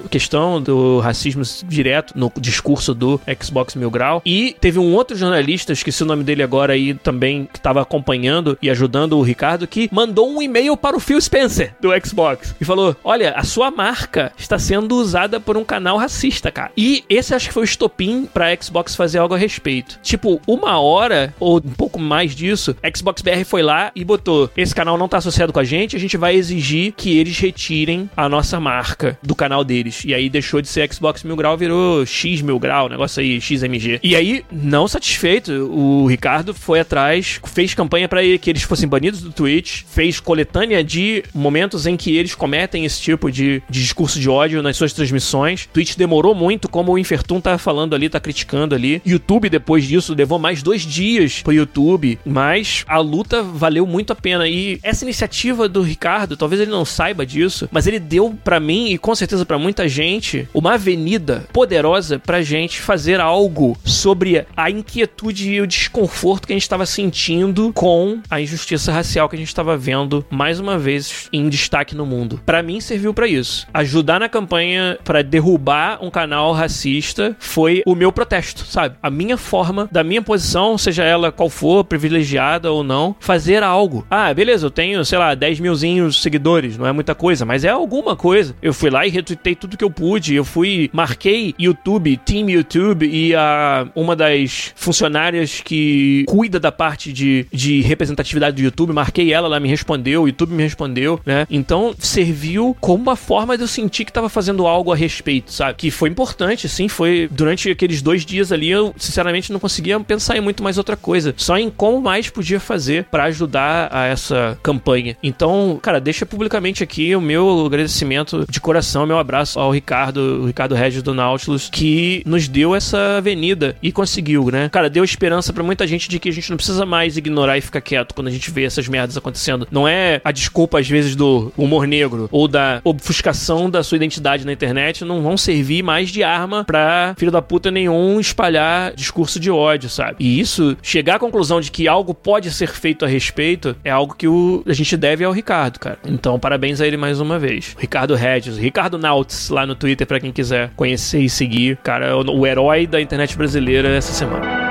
questão do racismo direto no discurso do Xbox Mil Grau. E teve um outro jornalista, esqueci o nome dele agora aí também, que estava acompanhando e ajudando ajudando o Ricardo, que mandou um e-mail para o Phil Spencer do Xbox e falou: Olha, a sua marca está sendo usada por um canal racista, cara. E esse acho que foi o estopim pra Xbox fazer algo a respeito. Tipo, uma hora ou um pouco mais disso, Xbox BR foi lá e botou: Esse canal não tá associado com a gente, a gente vai exigir que eles retirem a nossa marca do canal deles. E aí deixou de ser Xbox Mil Grau, virou X Mil Grau, negócio aí, XMG. E aí, não satisfeito, o Ricardo foi atrás, fez campanha para que eles fossem banidos do Twitch, fez coletânea de momentos em que eles cometem esse tipo de, de discurso de ódio nas suas transmissões. Twitch demorou muito, como o Infertum tá falando ali, tá criticando ali. YouTube, depois disso, levou mais dois dias pro YouTube, mas a luta valeu muito a pena. E essa iniciativa do Ricardo, talvez ele não saiba disso, mas ele deu para mim e com certeza para muita gente uma avenida poderosa pra gente fazer algo sobre a inquietude e o desconforto que a gente estava sentindo com a injustiça racial que a gente estava vendo mais uma vez em destaque no mundo. Para mim serviu para isso. Ajudar na campanha para derrubar um canal racista foi o meu protesto, sabe? A minha forma, da minha posição, seja ela qual for, privilegiada ou não, fazer algo. Ah, beleza, eu tenho, sei lá, 10 milzinhos seguidores, não é muita coisa, mas é alguma coisa. Eu fui lá e retuitei tudo que eu pude, eu fui, marquei YouTube, Team YouTube e a uma das funcionárias que cuida da parte de, de representatividade do YouTube, marquei ela, ela me respondeu, o YouTube me respondeu, né? Então serviu como uma forma de eu sentir que tava fazendo algo a respeito, sabe? Que foi importante, sim, foi durante aqueles dois dias ali, eu sinceramente não conseguia pensar em muito mais outra coisa, só em como mais podia fazer para ajudar a essa campanha. Então, cara, deixa publicamente aqui o meu agradecimento de coração, meu abraço ao Ricardo, o Ricardo Regis do Nautilus, que nos deu essa avenida e conseguiu, né? Cara, deu esperança para muita gente de que a gente não precisa mais ignorar e ficar quieto quando a gente vê essas merdas acontecendo. Não é a desculpa, às vezes, do humor negro ou da obfuscação da sua identidade na internet, não vão servir mais de arma pra filho da puta nenhum espalhar discurso de ódio, sabe? E isso, chegar à conclusão de que algo pode ser feito a respeito, é algo que o, a gente deve ao Ricardo, cara. Então, parabéns a ele mais uma vez. Ricardo Regis, Ricardo Nauts, lá no Twitter, para quem quiser conhecer e seguir. Cara, o, o herói da internet brasileira essa semana.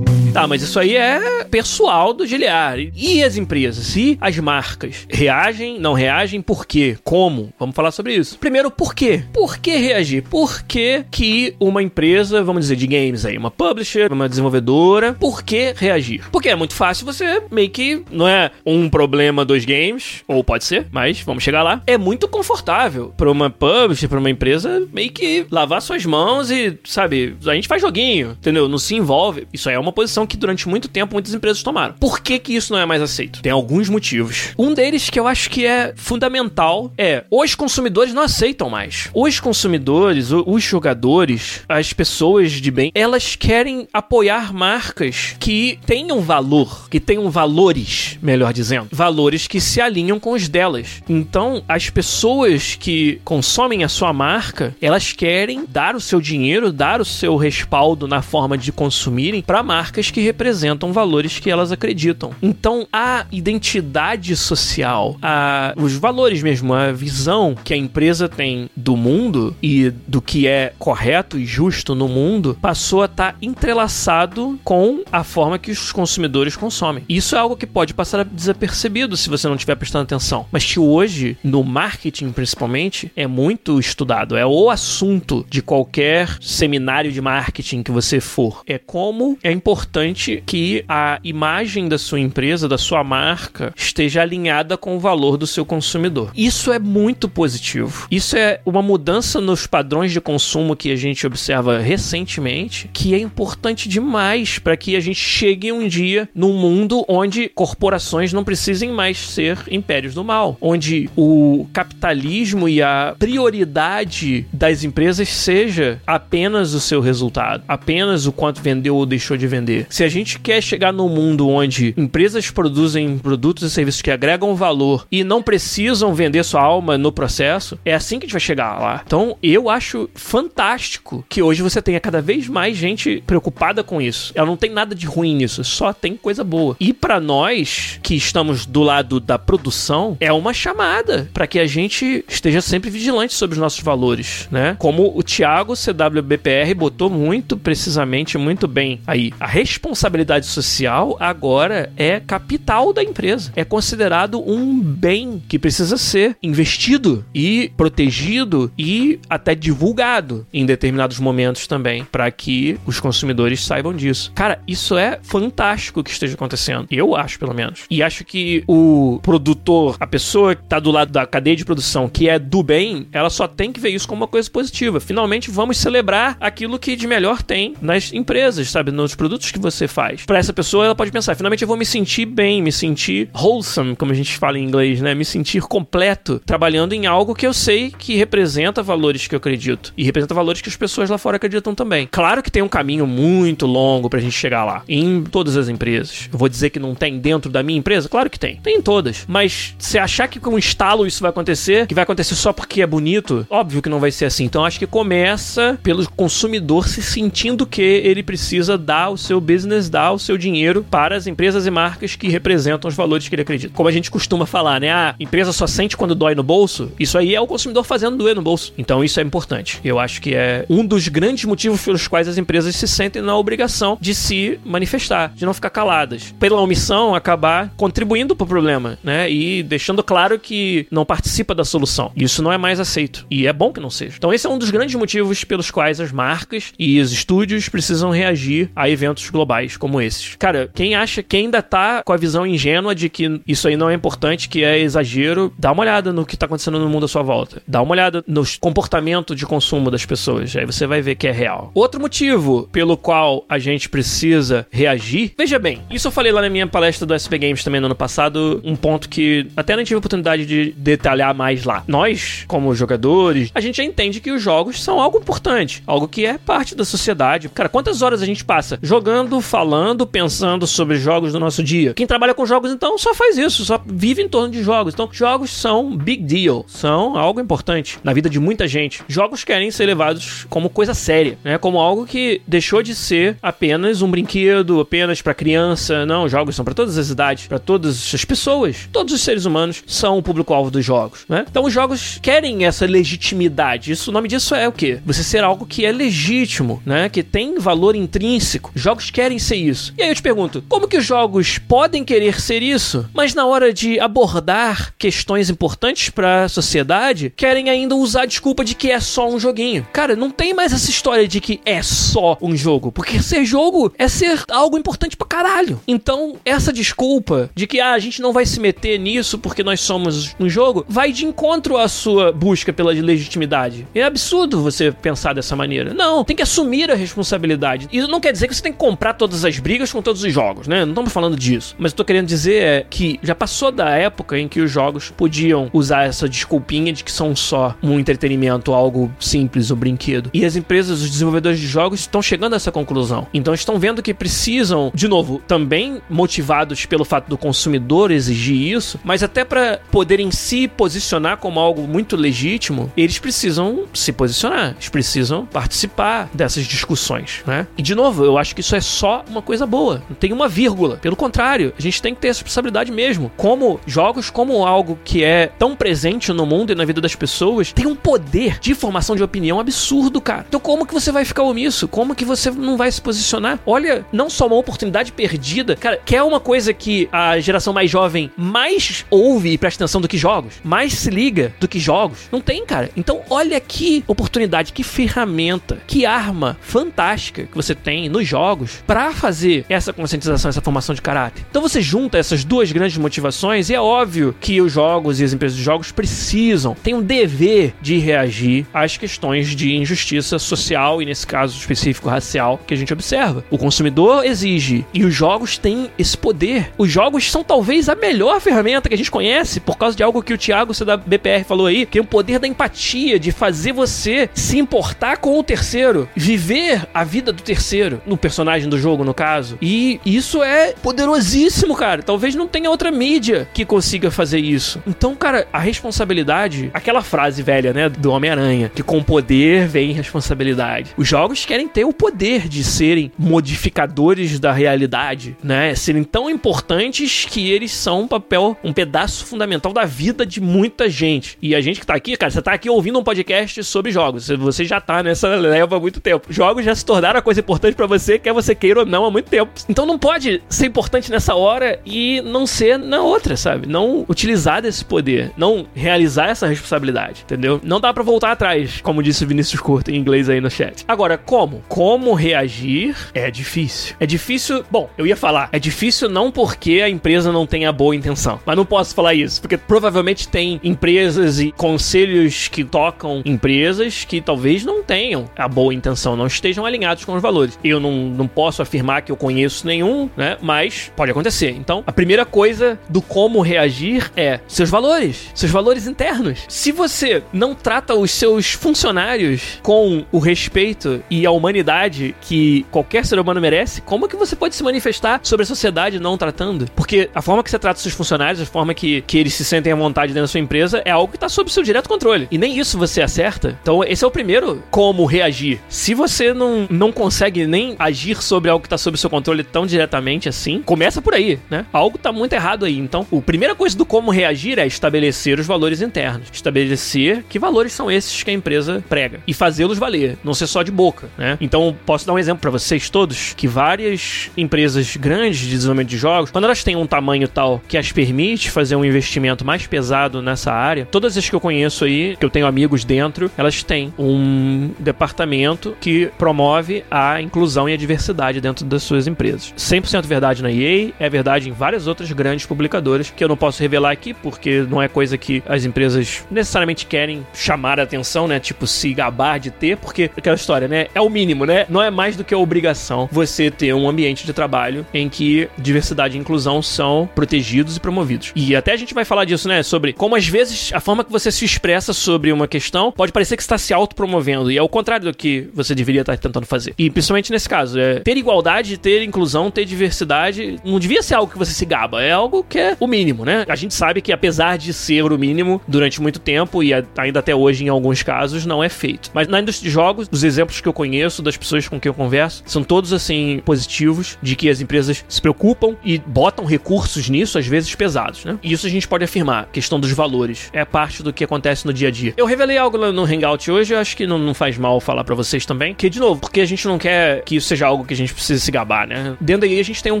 Tá, mas isso aí é pessoal do Giliar. E as empresas? E as marcas? Reagem? Não reagem? Por quê? Como? Vamos falar sobre isso. Primeiro, por quê? Por que reagir? Por que, que uma empresa, vamos dizer, de games aí, uma publisher, uma desenvolvedora, por que reagir? Porque é muito fácil você meio que, não é um problema dos games, ou pode ser, mas vamos chegar lá. É muito confortável para uma publisher, para uma empresa, meio que lavar suas mãos e, sabe, a gente faz joguinho, entendeu? Não se envolve. Isso aí é uma posição que durante muito tempo muitas empresas tomaram. Por que que isso não é mais aceito? Tem alguns motivos. Um deles que eu acho que é fundamental é os consumidores não aceitam mais. Os consumidores, os jogadores, as pessoas de bem, elas querem apoiar marcas que tenham valor, que tenham valores, melhor dizendo, valores que se alinham com os delas. Então, as pessoas que consomem a sua marca, elas querem dar o seu dinheiro, dar o seu respaldo na forma de consumirem para marcas que representam valores que elas acreditam. Então, a identidade social, a, os valores mesmo, a visão que a empresa tem do mundo e do que é correto e justo no mundo passou a estar tá entrelaçado com a forma que os consumidores consomem. Isso é algo que pode passar desapercebido se você não estiver prestando atenção, mas que hoje, no marketing principalmente, é muito estudado. É o assunto de qualquer seminário de marketing que você for. É como é importante importante que a imagem da sua empresa, da sua marca, esteja alinhada com o valor do seu consumidor. Isso é muito positivo. Isso é uma mudança nos padrões de consumo que a gente observa recentemente, que é importante demais para que a gente chegue um dia num mundo onde corporações não precisem mais ser impérios do mal, onde o capitalismo e a prioridade das empresas seja apenas o seu resultado, apenas o quanto vendeu ou deixou de vender Se a gente quer chegar num mundo onde empresas produzem produtos e serviços que agregam valor e não precisam vender sua alma no processo, é assim que a gente vai chegar lá. Então, eu acho fantástico que hoje você tenha cada vez mais gente preocupada com isso. Ela não tem nada de ruim nisso, só tem coisa boa. E para nós que estamos do lado da produção, é uma chamada para que a gente esteja sempre vigilante sobre os nossos valores, né? Como o Thiago CWBPR botou muito precisamente, muito bem aí. A responsabilidade social agora é capital da empresa. É considerado um bem que precisa ser investido e protegido e até divulgado em determinados momentos também, para que os consumidores saibam disso. Cara, isso é fantástico que esteja acontecendo. Eu acho, pelo menos. E acho que o produtor, a pessoa que tá do lado da cadeia de produção, que é do bem, ela só tem que ver isso como uma coisa positiva. Finalmente vamos celebrar aquilo que de melhor tem nas empresas, sabe? Nos produtos que você faz. Para essa pessoa, ela pode pensar, finalmente eu vou me sentir bem, me sentir wholesome, como a gente fala em inglês, né? Me sentir completo, trabalhando em algo que eu sei que representa valores que eu acredito e representa valores que as pessoas lá fora acreditam também. Claro que tem um caminho muito longo pra gente chegar lá, em todas as empresas. Eu vou dizer que não tem dentro da minha empresa? Claro que tem. Tem em todas. Mas se achar que com um estalo isso vai acontecer, que vai acontecer só porque é bonito, óbvio que não vai ser assim. Então acho que começa pelo consumidor se sentindo que ele precisa dar o seu business, dar o seu dinheiro para as empresas e marcas que representam os valores que ele acredita. Como a gente costuma falar, né? A empresa só sente quando dói no bolso. Isso aí é o consumidor fazendo doer no bolso. Então isso é importante. Eu acho que é um dos grandes motivos pelos quais as empresas se sentem na obrigação de se manifestar, de não ficar caladas. Pela omissão, acabar contribuindo para o problema, né? E deixando claro que não participa da solução. Isso não é mais aceito. E é bom que não seja. Então esse é um dos grandes motivos pelos quais as marcas e os estúdios precisam reagir a eventos globais como esses. Cara, quem acha que ainda tá com a visão ingênua de que isso aí não é importante, que é exagero, dá uma olhada no que tá acontecendo no mundo à sua volta. Dá uma olhada no comportamento de consumo das pessoas. Aí você vai ver que é real. Outro motivo pelo qual a gente precisa reagir. Veja bem, isso eu falei lá na minha palestra do SP Games também no ano passado, um ponto que até não tive oportunidade de detalhar mais lá. Nós, como jogadores, a gente já entende que os jogos são algo importante, algo que é parte da sociedade. Cara, quantas horas a gente passa jogando, falando, pensando sobre jogos do nosso dia? Quem trabalha com jogos então só faz isso, só vive em torno de jogos. Então, jogos são big deal, são algo importante na vida de muita gente. Jogos querem ser levados como coisa séria, né? Como algo que deixou de ser apenas um brinquedo, apenas para criança. Não, jogos são para todas as idades, para todas as pessoas. Todos os seres humanos são o público-alvo dos jogos, né? Então, os jogos querem essa legitimidade. Isso, o nome disso é o quê? Você ser algo que é legítimo, né? Que tem valor intrínseco. Jogos querem ser isso. E aí eu te pergunto, como que os jogos podem querer ser isso, mas na hora de abordar questões importantes para a sociedade, querem ainda usar a desculpa de que é só um joguinho? Cara, não tem mais essa história de que é só um jogo, porque ser jogo é ser algo importante pra caralho. Então, essa desculpa de que ah, a gente não vai se meter nisso porque nós somos um jogo, vai de encontro à sua busca pela legitimidade. É absurdo você pensar dessa maneira. Não, tem que assumir a responsabilidade. Isso não quer dizer que você tem que comprar todas as brigas com todos os jogos, né? Não estamos falando disso. Mas eu tô querendo dizer é que já passou da época em que os jogos podiam usar essa desculpinha de que são só um entretenimento, algo simples, um brinquedo. E as empresas, os desenvolvedores de jogos estão chegando a essa conclusão. Então estão vendo que precisam, de novo, também motivados pelo fato do consumidor exigir isso, mas até para poderem se posicionar como algo muito legítimo, eles precisam se posicionar, eles precisam participar dessas discussões, né? E de novo, eu acho que isso é só uma coisa boa, não tem uma vírgula. Pelo contrário, a gente tem que ter essa responsabilidade mesmo. Como jogos, como algo que é tão presente no mundo e na vida das pessoas, tem um poder de formação de opinião absurdo, cara. Então como que você vai ficar omisso? Como que você não vai se posicionar? Olha, não só uma oportunidade perdida, cara, que é uma coisa que a geração mais jovem mais ouve e presta atenção do que jogos, mais se liga do que jogos. Não tem, cara. Então olha que oportunidade, que ferramenta, que arma fantástica que você tem nos jogos para fazer essa conscientização, essa formação de caráter. Então você junta essas duas grandes motivações e é óbvio que os jogos e as empresas de jogos precisam, têm um dever de reagir às questões de injustiça social e nesse caso específico racial que a gente observa. O consumidor exige e os jogos têm esse poder. Os jogos são talvez a melhor ferramenta que a gente conhece por causa de algo que o Thiago da BPR falou aí, que é o poder da empatia, de fazer você se importar com o terceiro, viver a vida do terceiro. No personagem do jogo, no caso. E isso é poderosíssimo, cara. Talvez não tenha outra mídia que consiga fazer isso. Então, cara, a responsabilidade, aquela frase velha, né, do Homem-Aranha, que com poder vem responsabilidade. Os jogos querem ter o poder de serem modificadores da realidade, né? Serem tão importantes que eles são um papel, um pedaço fundamental da vida de muita gente. E a gente que tá aqui, cara, você tá aqui ouvindo um podcast sobre jogos. Você já tá nessa leva há muito tempo. Jogos já se tornaram a coisa importante para você, quer você queira ou não, há muito tempo. Então não pode ser importante nessa hora e não ser na outra, sabe? Não utilizar desse poder, não realizar essa responsabilidade, entendeu? Não dá para voltar atrás, como disse o Vinícius Curto em inglês aí no chat. Agora, como? Como reagir é difícil. É difícil, bom, eu ia falar, é difícil não porque a empresa não tenha boa intenção, mas não posso falar isso, porque provavelmente tem empresas e conselhos que tocam empresas que talvez não tenham a boa intenção, não estejam alinhados com os valores. Eu não, não posso afirmar que eu conheço nenhum, né? Mas pode acontecer. Então, a primeira coisa do como reagir é seus valores, seus valores internos. Se você não trata os seus funcionários com o respeito e a humanidade que qualquer ser humano merece, como que você pode se manifestar sobre a sociedade não tratando? Porque a forma que você trata os seus funcionários, a forma que, que eles se sentem à vontade dentro da sua empresa é algo que está sob seu direto controle. E nem isso você acerta. Então, esse é o primeiro como reagir. Se você não, não consegue nem agir sobre algo que está sob seu controle tão diretamente assim, começa por aí, né? Algo está muito errado aí. Então, a primeira coisa do como reagir é estabelecer os valores internos. Estabelecer que valores são esses que a empresa prega e fazê-los valer, não ser só de boca, né? Então, posso dar um exemplo para vocês todos que várias empresas grandes de desenvolvimento de jogos, quando elas têm um tamanho tal que as permite fazer um investimento mais pesado nessa área, todas as que eu conheço aí, que eu tenho amigos dentro, elas têm um departamento que promove a inclusão e a diversidade dentro das suas empresas. 100% verdade na EA, é verdade em várias outras grandes publicadoras que eu não posso revelar aqui porque não é coisa que as empresas necessariamente querem chamar a atenção, né? Tipo, se gabar de ter, porque aquela história, né? É o mínimo, né? Não é mais do que a obrigação você ter um ambiente de trabalho em que diversidade e inclusão são protegidos e promovidos. E até a gente vai falar disso, né? Sobre como às vezes a forma que você se expressa sobre uma questão pode parecer que está se autopromovendo. E é o contrário do que você deveria estar tentando fazer. E principalmente nesse caso, é ter igualdade, ter inclusão, ter diversidade, não devia ser algo que você se gaba. É algo que é o mínimo, né? A gente sabe que apesar de ser o mínimo durante muito tempo e ainda até hoje em alguns casos, não é feito. Mas na indústria de jogos, os exemplos que eu conheço das pessoas com quem eu converso são todos assim positivos de que as empresas se preocupam e botam recursos nisso, às vezes pesados, né? E isso a gente pode afirmar. Questão dos valores é parte do que acontece no dia a dia. Eu revelei algo no Hangout hoje, eu acho que não, não faz mal falar para vocês também. Que, de novo, porque a gente não quer que isso seja algo que a gente precise se gabar, né? Dentro daí a gente tem um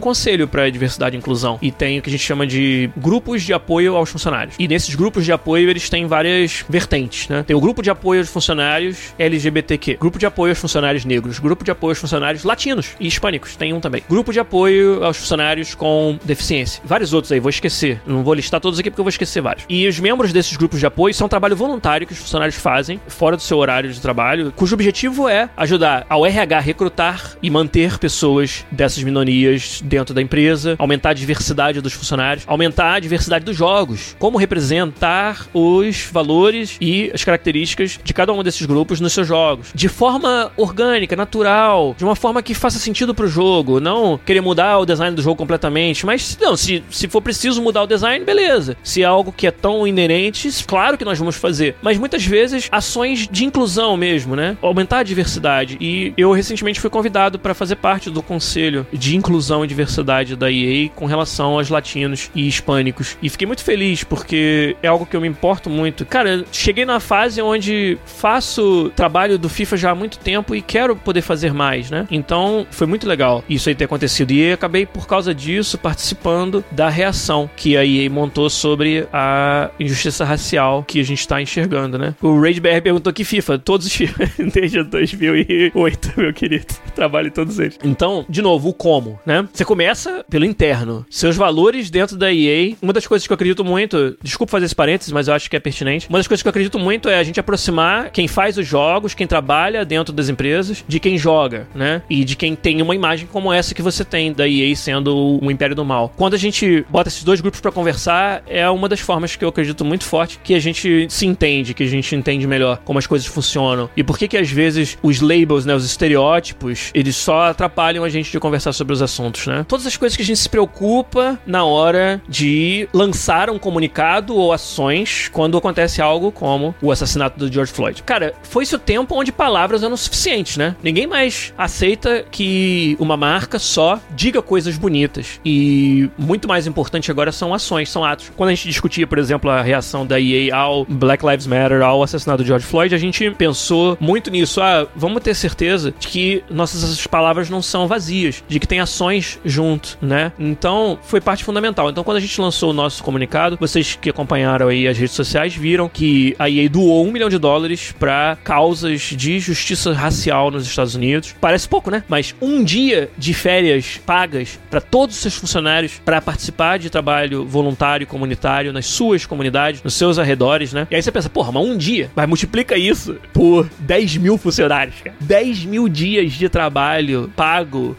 conselho para diversidade e inclusão e tem o que a gente chama de grupos de apoio aos funcionários. E nesses grupos de apoio eles têm várias vertentes, né? Tem o grupo de apoio aos funcionários LGBTQ, grupo de apoio aos funcionários negros, grupo de apoio aos funcionários latinos e hispânicos, tem um também. Grupo de apoio aos funcionários com deficiência. Vários outros aí, vou esquecer. Não vou listar todos aqui porque eu vou esquecer vários. E os membros desses grupos de apoio são um trabalho voluntário que os funcionários fazem fora do seu horário de trabalho, cujo objetivo é ajudar ao RH recrutar e manter pessoas dessas minorias dentro da empresa, aumentar a diversidade dos funcionários, aumentar a diversidade dos jogos, como representar os valores e as características de cada um desses grupos nos seus jogos, de forma orgânica, natural, de uma forma que faça sentido pro jogo, não querer mudar o design do jogo completamente, mas não, se, se for preciso mudar o design, beleza. Se é algo que é tão inerente, claro que nós vamos fazer, mas muitas vezes ações de inclusão mesmo, né? Aumentar a diversidade. E eu recentemente fui convidado para fazer parte do conselho de inclusão e diversidade da EA com relação aos latinos e hispânicos. E fiquei muito feliz porque é algo que eu me importo muito. Cara, cheguei na fase onde faço trabalho do FIFA já há muito tempo e quero poder fazer mais, né? Então foi muito legal isso aí ter acontecido. E acabei, por causa disso, participando da reação que a EA montou sobre a injustiça racial que a gente está enxergando, né? O Raid BR perguntou que FIFA, todos os FIFA, desde 2008, meu querido. Trabalho em todos eles. Então, de novo, o como, né? Você começa pelo interno. Seus valores dentro da EA. Uma das coisas que eu acredito muito, desculpa fazer esse parênteses, mas eu acho que é pertinente. Uma das coisas que eu acredito muito é a gente aproximar quem faz os jogos, quem trabalha dentro das empresas, de quem joga, né? E de quem tem uma imagem como essa que você tem da EA sendo o Império do Mal. Quando a gente bota esses dois grupos para conversar, é uma das formas que eu acredito muito forte que a gente se entende, que a gente entende melhor como as coisas funcionam e por que que às vezes os labels, né, os estereótipos, eles só atrapalham a gente de conversar sobre os assuntos, né? Todas as coisas que a gente se preocupa na hora de lançar um comunicado ou ações quando acontece algo como o assassinato do George Floyd. Cara, foi-se o tempo onde palavras eram suficientes, né? Ninguém mais aceita que uma marca só diga coisas bonitas. E muito mais importante agora são ações, são atos. Quando a gente discutia, por exemplo, a reação da EA ao Black Lives Matter, ao assassinato do George Floyd, a gente pensou muito nisso. Ah, vamos ter certeza de que nossas palavras não são vazias, de que tem ações junto, né? Então, foi parte fundamental. Então, quando a gente lançou o nosso comunicado, vocês que acompanharam aí as redes sociais viram que a EA doou um milhão de dólares para causas de justiça racial nos Estados Unidos. Parece pouco, né? Mas um dia de férias pagas para todos os seus funcionários para participar de trabalho voluntário comunitário nas suas comunidades, nos seus arredores, né? E aí você pensa, porra, mas um dia, mas multiplica isso por 10 mil funcionários, cara. 10 mil dias de trabalho pago,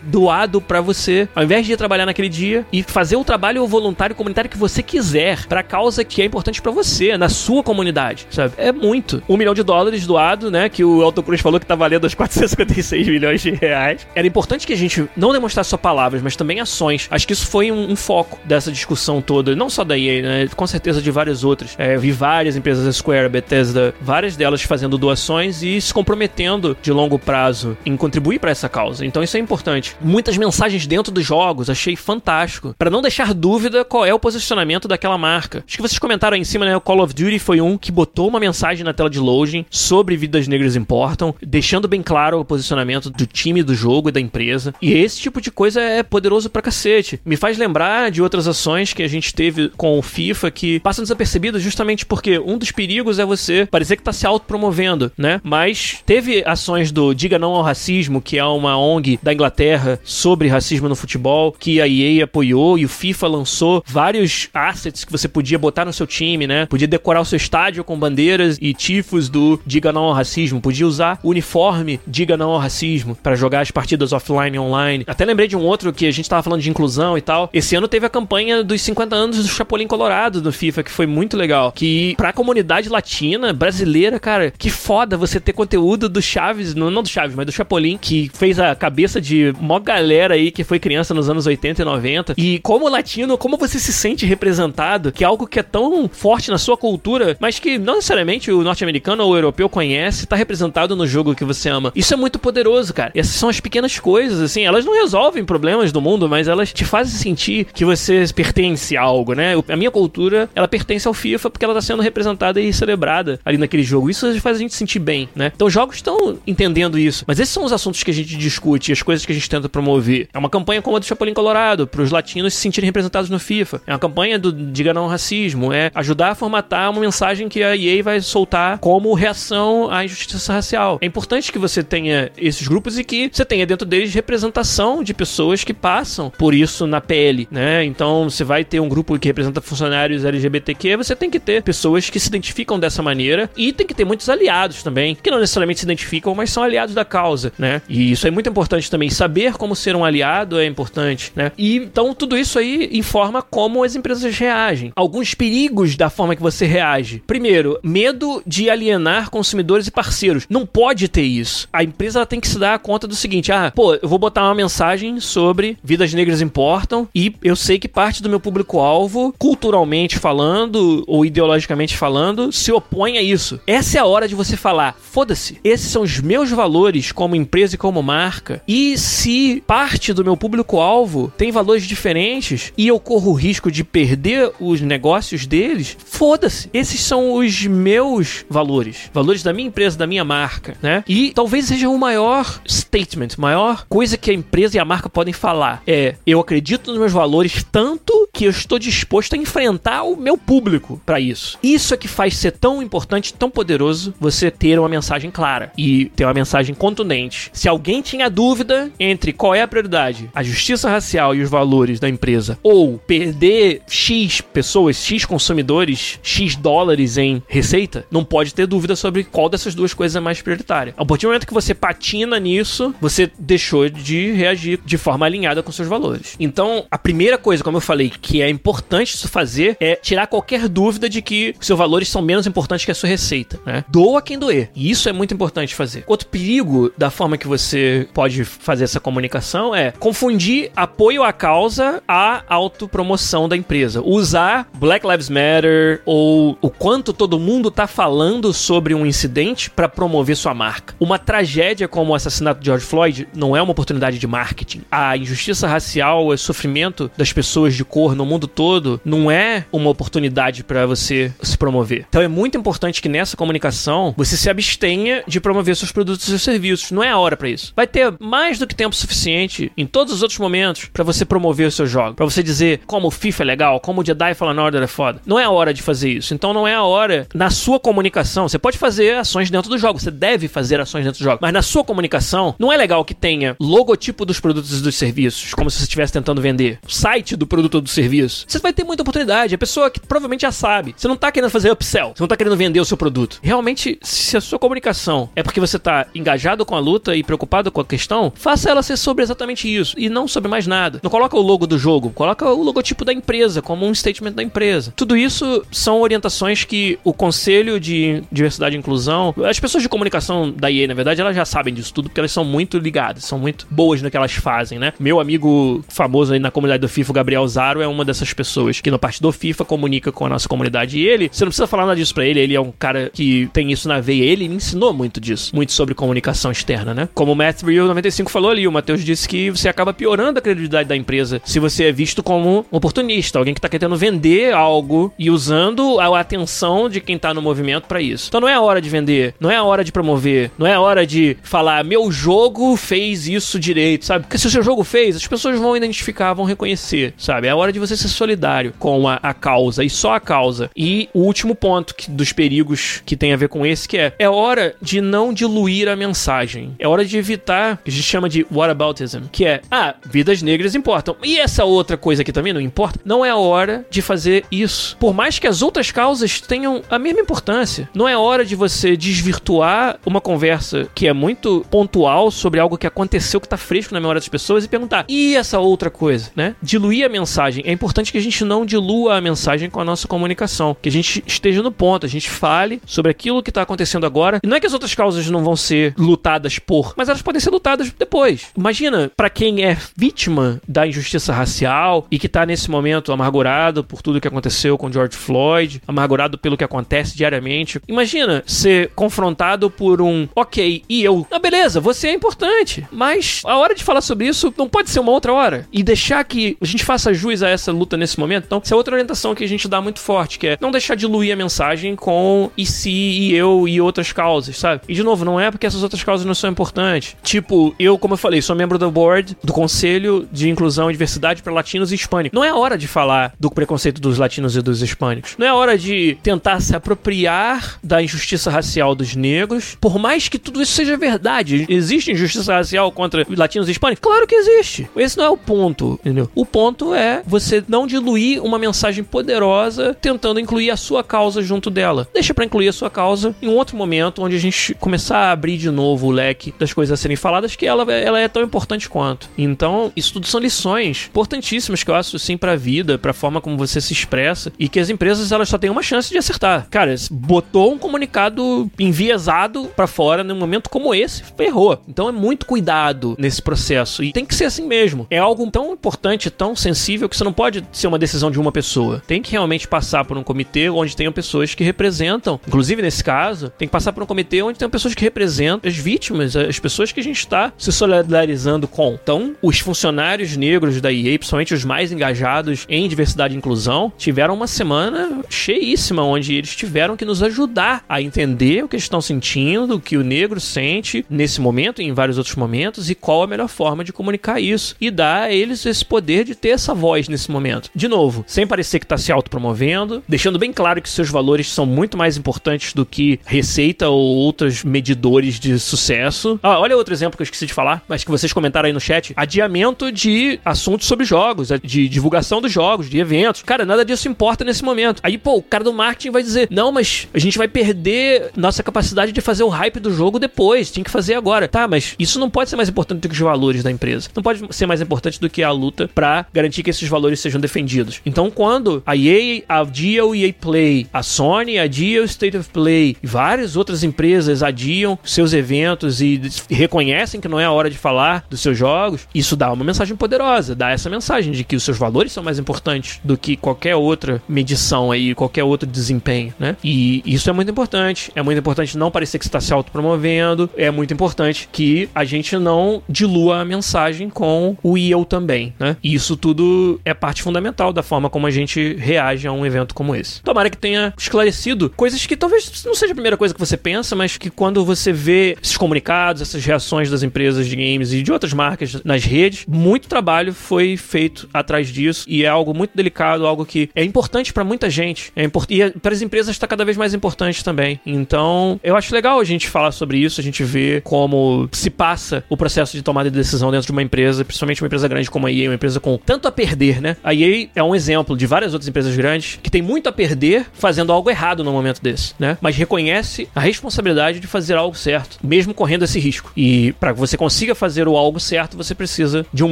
doado para você, ao invés de trabalhar naquele dia e fazer o trabalho voluntário comunitário que você quiser, pra causa que é importante para você, na sua comunidade, sabe? É muito. Um milhão de dólares doado, né? Que o Alto Cruz falou que tá valendo os 456 milhões de reais. Era importante que a gente não demonstrasse só palavras, mas também ações. Acho que isso foi um, um foco dessa discussão toda, não só da EA, né? Com certeza de várias outras. É, vi várias empresas, Square, Bethesda, várias delas fazendo doações e se comprometendo de longo prazo em contribuir para essa causa. Então isso é importante. Muitas mensagens dentro dos jogos, achei fantástico. Para não deixar dúvida qual é o posicionamento daquela marca. Acho que vocês comentaram aí em cima, né? O Call of Duty foi um que botou uma mensagem na tela de loading sobre vidas negras importam, deixando bem claro o posicionamento do time do jogo e da empresa. E esse tipo de coisa é poderoso pra cacete. Me faz lembrar de outras ações que a gente teve com o FIFA que passam desapercebidas justamente porque um dos perigos é você parecer que tá se autopromovendo, né? Mas teve ações do Diga Não ao Racismo, que é uma ONG da Inglaterra sobre racismo no futebol, que a EA apoiou e o FIFA lançou vários assets que você podia botar no seu time, né? Podia decorar o seu estádio com bandeiras e tifos do Diga Não ao Racismo, podia usar o uniforme Diga Não ao Racismo para jogar as partidas offline e online. Até lembrei de um outro que a gente tava falando de inclusão e tal. Esse ano teve a campanha dos 50 anos do Chapolin Colorado no FIFA, que foi muito legal. Que pra comunidade latina, brasileira, cara, que foda você ter conteúdo do Chaves, não, não do Chaves, mas do Chapolin, que fez a cabeça de mó galera aí que foi criança nos anos 80 e 90. E como latino, como você se sente representado, que é algo que é tão forte na sua cultura, mas que não necessariamente o norte-americano ou o europeu conhece, tá representado no jogo que você ama. Isso é muito poderoso, cara. E essas são as pequenas coisas, assim, elas não resolvem problemas do mundo, mas elas te fazem sentir que você pertence a algo, né? A minha cultura, ela pertence ao FIFA porque ela tá sendo representada e celebrada ali naquele jogo. Isso faz a gente sentir bem, né? Então os jogos estão entendendo isso. Mas esses são os assuntos que a gente discute, as coisas que a gente tenta promover. É uma campanha como a do Chapolin Colorado, para os latinos se sentirem representados no FIFA. É uma campanha do Diga Não Racismo. É ajudar a formatar uma mensagem que a EA vai soltar como reação à injustiça racial. É importante que você tenha esses grupos e que você tenha dentro deles representação de pessoas que passam por isso na pele, né? Então, você vai ter um grupo que representa funcionários LGBTQ, você tem que ter pessoas que se identificam dessa maneira e tem que ter muitos aliados também, que não necessariamente se identificam, mas são aliados da causa, né? E isso é muito importante também. Saber como ser um aliado é importante, né? E então tudo isso aí informa como as empresas reagem. Alguns perigos da forma que você reage. Primeiro, medo de alienar consumidores e parceiros. Não pode ter isso. A empresa tem que se dar conta do seguinte: ah, pô, eu vou botar uma mensagem sobre vidas negras importam e eu sei que parte do meu público-alvo, culturalmente falando ou ideologicamente falando, se opõe a isso. Essa é a hora de você falar: foda-se, esses são os meus valores como empresa e como marca. E se parte do meu público-alvo tem valores diferentes e eu corro o risco de perder os negócios deles, foda-se. Esses são os meus valores, valores da minha empresa, da minha marca, né? E talvez seja o maior statement, maior coisa que a empresa e a marca podem falar é: eu acredito nos meus valores tanto que eu estou disposto a enfrentar o meu público para isso. Isso é que faz ser tão importante, tão poderoso você ter uma mensagem clara e ter uma mensagem contundente. Se alguém tinha dúvida entre qual é a prioridade, a justiça racial e os valores da empresa, ou perder X pessoas, X consumidores, X dólares em receita, não pode ter dúvida sobre qual dessas duas coisas é mais prioritária. A partir do momento que você patina nisso, você deixou de reagir de forma alinhada com seus valores. Então, a primeira coisa, como eu falei, que é importante isso fazer é tirar qualquer dúvida de que seus valores são menos importantes que a sua receita, né? Doa quem doer. E isso é muito importante fazer. Outro perigo da forma que você pode fazer essa comunicação é confundir apoio à causa à autopromoção da empresa. Usar Black Lives Matter ou o quanto todo mundo tá falando sobre um incidente para promover sua marca. Uma tragédia como o assassinato de George Floyd não é uma oportunidade de marketing. A injustiça racial, o sofrimento das pessoas de cor no mundo todo não é uma oportunidade para você se promover. Então é muito importante que nessa comunicação você se abstenha de promover seus produtos e serviços. Não é a hora para isso. Vai ter mais do que tempo suficiente em todos os outros momentos para você promover o seu jogo, para você dizer como o FIFA é legal, como o Jedi Fallen Order é foda. Não é a hora de fazer isso. Então não é a hora na sua comunicação. Você pode fazer ações dentro do jogo, você deve fazer ações dentro do jogo, mas na sua comunicação não é legal que tenha logotipo dos produtos e dos serviços, como se você estivesse tentando vender, site do produto ou do serviço. Você vai ter muita oportunidade. A pessoa que provavelmente já sabe. Você não tá querendo fazer upsell, você não tá querendo vender o seu produto. Realmente, se a sua comunicação é porque você tá engajado com a luta e preocupado com a questão, faça ela ser sobre exatamente isso e não sobre mais nada. Não coloca o logo do jogo, coloca o logotipo da empresa como um statement da empresa. Tudo isso são orientações que o Conselho de Diversidade e Inclusão, as pessoas de comunicação da EA, na verdade, elas já sabem disso tudo porque elas são muito ligadas, são muito boas no que elas fazem, né? Meu amigo famoso aí na comunidade do FIFA, Gabriel Zaro, é uma dessas pessoas que no parte do FIFA comunica com a nossa comunidade. E ele, você não precisa falar nada disso pra ele, ele é um cara que tem isso na veia. Ele me ensinou muito disso, muito sobre comunicação externa, né? Como o Matthew 95 falou ali, o Matheus disse que você acaba piorando a credibilidade da empresa se você é visto como um oportunista, alguém que tá querendo vender algo e usando a atenção de quem tá no movimento para isso. Então não é a hora de vender, não é a hora de promover, não é a hora de falar meu jogo fez isso direito, sabe? Porque se o seu jogo fez, as pessoas vão identificar, vão reconhecer, sabe? É a hora de você ser solidário com a, a causa e só a causa. E o último ponto que, dos perigos que tem a ver com esse que é é hora de não diluir a mensagem. É hora de evitar que a gente chama de whataboutism, que é ah, vidas negras importam. E essa outra coisa aqui também não importa. Não é a hora de fazer isso. Por mais que as outras causas tenham a mesma importância, não é hora de você desvirtuar uma conversa que é muito pontual sobre algo que aconteceu que tá fresco na memória das pessoas e perguntar: "E essa outra coisa?", né? Diluir a mensagem. É importante que a gente não dilua a mensagem com a nossa comunicação, que a gente esteja no ponto, a gente fale sobre aquilo que tá acontecendo agora. E não é que as outras causas não vão ser lutadas por, mas elas podem ser lutadas depois. Imagina para quem é vítima da injustiça racial e que tá nesse momento amargurado por tudo que aconteceu com George Floyd, amargurado pelo que acontece diariamente. Imagina ser confrontado por um, ok, e eu, ah, beleza, você é importante, mas a hora de falar sobre isso não pode ser uma outra hora. E deixar que a gente faça jus a essa luta nesse momento. Então, essa é outra orientação que a gente dá muito forte, que é não deixar diluir a mensagem com e se, e eu e outras causas, sabe? E de novo, não é porque essas outras causas não são importantes. Tipo, eu, como eu falei, sou membro do board do Conselho de Inclusão e Diversidade para Latinos e Hispânicos. Não é hora de falar do preconceito dos latinos e dos hispânicos. Não é hora de tentar se apropriar da injustiça racial dos negros, por mais que tudo isso seja verdade. Existe injustiça racial contra latinos e hispânicos? Claro que existe. Esse não é o ponto, entendeu? O ponto é você não diluir uma mensagem poderosa tentando incluir a sua causa junto dela. Deixa para incluir a sua causa em um outro momento onde a gente começar a abrir de novo o leque das coisas a serem faladas que ela, ela é tão importante quanto. Então, isso tudo são lições importantíssimas que eu acho sim para a vida, para a forma como você se expressa e que as empresas elas só têm uma chance de acertar. Cara, botou um comunicado enviesado para fora num momento como esse, errou. Então é muito cuidado nesse processo e tem que ser assim mesmo. É algo tão importante, tão sensível que você não pode ser uma decisão de uma pessoa. Tem que realmente passar por um comitê onde tenham pessoas que representam, inclusive nesse caso, tem que passar por um comitê onde tenham pessoas que representam as vítimas, as pessoas que a gente está se solidarizando com. Então, os funcionários negros da EA, principalmente os mais engajados em diversidade e inclusão, tiveram uma semana cheíssima onde eles tiveram que nos ajudar a entender o que eles estão sentindo, o que o negro sente nesse momento e em vários outros momentos e qual a melhor forma de comunicar isso e dar a eles esse poder de ter essa voz nesse momento. De novo, sem parecer que está se autopromovendo, deixando bem claro que seus valores são muito mais importantes do que receita ou outros medidores de sucesso. Ah, olha outro exemplo que eu esqueci de falar, mas que vocês comentaram aí no chat: adiamento de assuntos sobre jogos, de divulgação dos jogos, de eventos. Cara, nada disso importa nesse momento. Aí, pô, o cara do marketing vai dizer: não, mas a gente vai perder nossa capacidade de fazer o hype do jogo depois, tem que fazer agora. Tá, mas isso não pode ser mais importante do que os valores da empresa. Não pode ser mais importante do que a luta para garantir que esses valores sejam defendidos. Então, quando a EA adia o EA Play, a Sony adia o State of Play várias outras empresas adiam seus eventos e reconhecem que não é é a hora de falar dos seus jogos, isso dá uma mensagem poderosa, dá essa mensagem de que os seus valores são mais importantes do que qualquer outra medição aí, qualquer outro desempenho, né? E isso é muito importante. É muito importante não parecer que está se autopromovendo. É muito importante que a gente não dilua a mensagem com o e eu também, né? E isso tudo é parte fundamental da forma como a gente reage a um evento como esse. Tomara que tenha esclarecido coisas que talvez não seja a primeira coisa que você pensa, mas que quando você vê esses comunicados, essas reações das empresas de games e de outras marcas nas redes, muito trabalho foi feito atrás disso e é algo muito delicado, algo que é importante para muita gente. É import... E para as empresas está cada vez mais importante também. Então, eu acho legal a gente falar sobre isso, a gente ver como se passa o processo de tomada de decisão dentro de uma empresa, principalmente uma empresa grande como a EA, uma empresa com tanto a perder, né? A EA é um exemplo de várias outras empresas grandes que tem muito a perder fazendo algo errado no momento desse, né? Mas reconhece a responsabilidade de fazer algo certo, mesmo correndo esse risco. E para você consiga fazer o algo certo, você precisa de um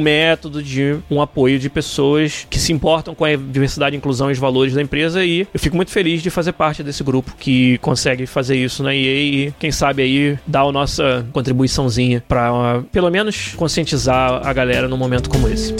método, de um apoio de pessoas que se importam com a diversidade, inclusão e os valores da empresa. E eu fico muito feliz de fazer parte desse grupo que consegue fazer isso na EA e, quem sabe, aí dar a nossa contribuiçãozinha para pelo menos conscientizar a galera num momento como esse.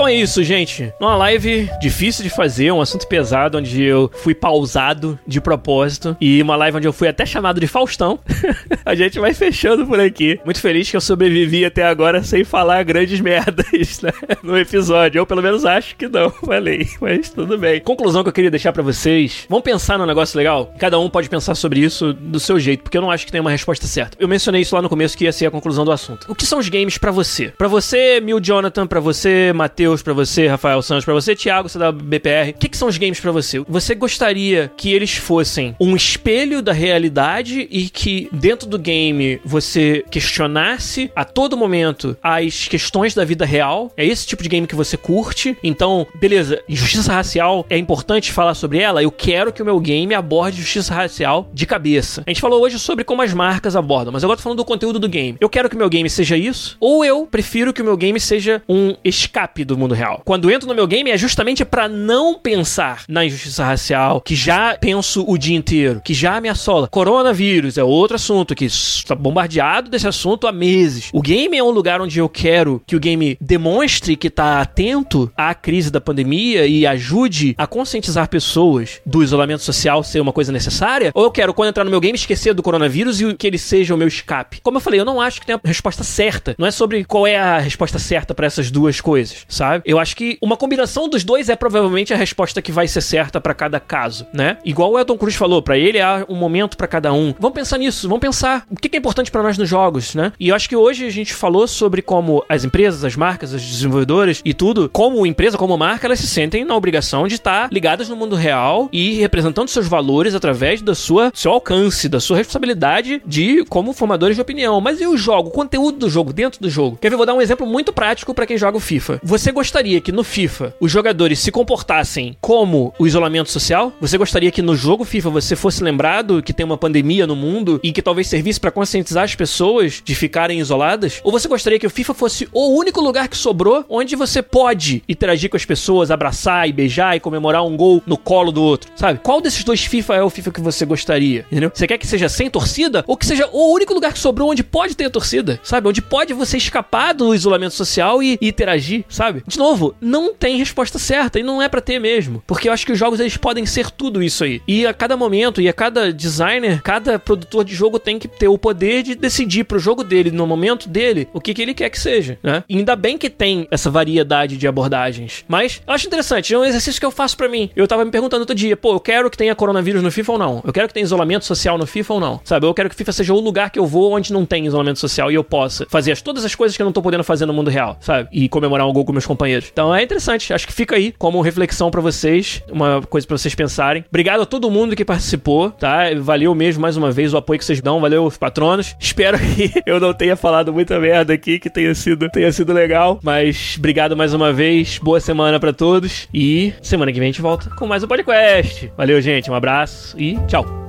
Então é isso, gente. Uma live difícil de fazer, um assunto pesado, onde eu fui pausado de propósito. E uma live onde eu fui até chamado de Faustão. a gente vai fechando por aqui. Muito feliz que eu sobrevivi até agora sem falar grandes merdas, né? No episódio. Eu pelo menos acho que não. Falei, mas tudo bem. Conclusão que eu queria deixar para vocês. Vamos pensar num negócio legal? Cada um pode pensar sobre isso do seu jeito, porque eu não acho que tem uma resposta certa. Eu mencionei isso lá no começo que ia ser a conclusão do assunto. O que são os games para você? Para você, Mil Jonathan, para você, Matheus, Matheus, para você, Rafael Santos, para você, Thiago, BPR. O que, que são os games para você? Você gostaria que eles fossem um espelho da realidade e que dentro do game você questionasse a todo momento as questões da vida real? É esse tipo de game que você curte? Então, beleza, injustiça racial é importante falar sobre ela. Eu quero que o meu game aborde justiça racial de cabeça. A gente falou hoje sobre como as marcas abordam, mas agora tô falando do conteúdo do game. Eu quero que o meu game seja isso, ou eu prefiro que o meu game seja um escape do mundo real. Quando entro no meu game é justamente para não pensar na injustiça racial, que já penso o dia inteiro, que já me assola. Coronavírus é outro assunto que está bombardeado desse assunto há meses. O game é um lugar onde eu quero que o game demonstre que está atento à crise da pandemia e ajude a conscientizar pessoas do isolamento social ser uma coisa necessária, ou eu quero quando entrar no meu game esquecer do coronavírus e que ele seja o meu escape. Como eu falei, eu não acho que tem a resposta certa. Não é sobre qual é a resposta certa para essas duas coisas, sabe? Sabe? Eu acho que uma combinação dos dois é provavelmente a resposta que vai ser certa para cada caso, né? Igual o Elton Cruz falou, para ele há um momento para cada um. Vamos pensar nisso, vamos pensar o que é importante para nós nos jogos, né? E eu acho que hoje a gente falou sobre como as empresas, as marcas, as desenvolvedoras e tudo, como empresa, como marca, elas se sentem na obrigação de estar ligadas no mundo real e representando seus valores através da sua seu alcance, da sua responsabilidade de como formadores de opinião. Mas e o jogo, o conteúdo do jogo, dentro do jogo? Quer ver? Vou dar um exemplo muito prático para quem joga o FIFA. Você gostaria que no FIFA os jogadores se comportassem como o isolamento social? Você gostaria que no jogo FIFA você fosse lembrado que tem uma pandemia no mundo e que talvez servisse para conscientizar as pessoas de ficarem isoladas? Ou você gostaria que o FIFA fosse o único lugar que sobrou onde você pode interagir com as pessoas, abraçar e beijar e comemorar um gol no colo do outro? Sabe? Qual desses dois FIFA é o FIFA que você gostaria? Entendeu? Você quer que seja sem torcida ou que seja o único lugar que sobrou onde pode ter torcida? Sabe? Onde pode você escapar do isolamento social e, e interagir, sabe? De novo, não tem resposta certa e não é para ter mesmo, porque eu acho que os jogos eles podem ser tudo isso aí. E a cada momento e a cada designer, cada produtor de jogo tem que ter o poder de decidir pro jogo dele, no momento dele, o que, que ele quer que seja, né? E ainda bem que tem essa variedade de abordagens. Mas eu acho interessante, é um exercício que eu faço para mim. Eu tava me perguntando outro dia, pô, eu quero que tenha coronavírus no FIFA ou não? Eu quero que tenha isolamento social no FIFA ou não? Sabe? Eu quero que o FIFA seja o lugar que eu vou onde não tem isolamento social e eu possa fazer as, todas as coisas que eu não tô podendo fazer no mundo real, sabe? E comemorar um gol com meus companheiros companheiros. Então é interessante, acho que fica aí como reflexão para vocês, uma coisa para vocês pensarem. Obrigado a todo mundo que participou, tá? Valeu mesmo mais uma vez o apoio que vocês dão, valeu os patronos. Espero que eu não tenha falado muita merda aqui, que tenha sido, tenha sido legal, mas obrigado mais uma vez, boa semana para todos e semana que vem a gente volta com mais um podcast. Valeu, gente, um abraço e tchau.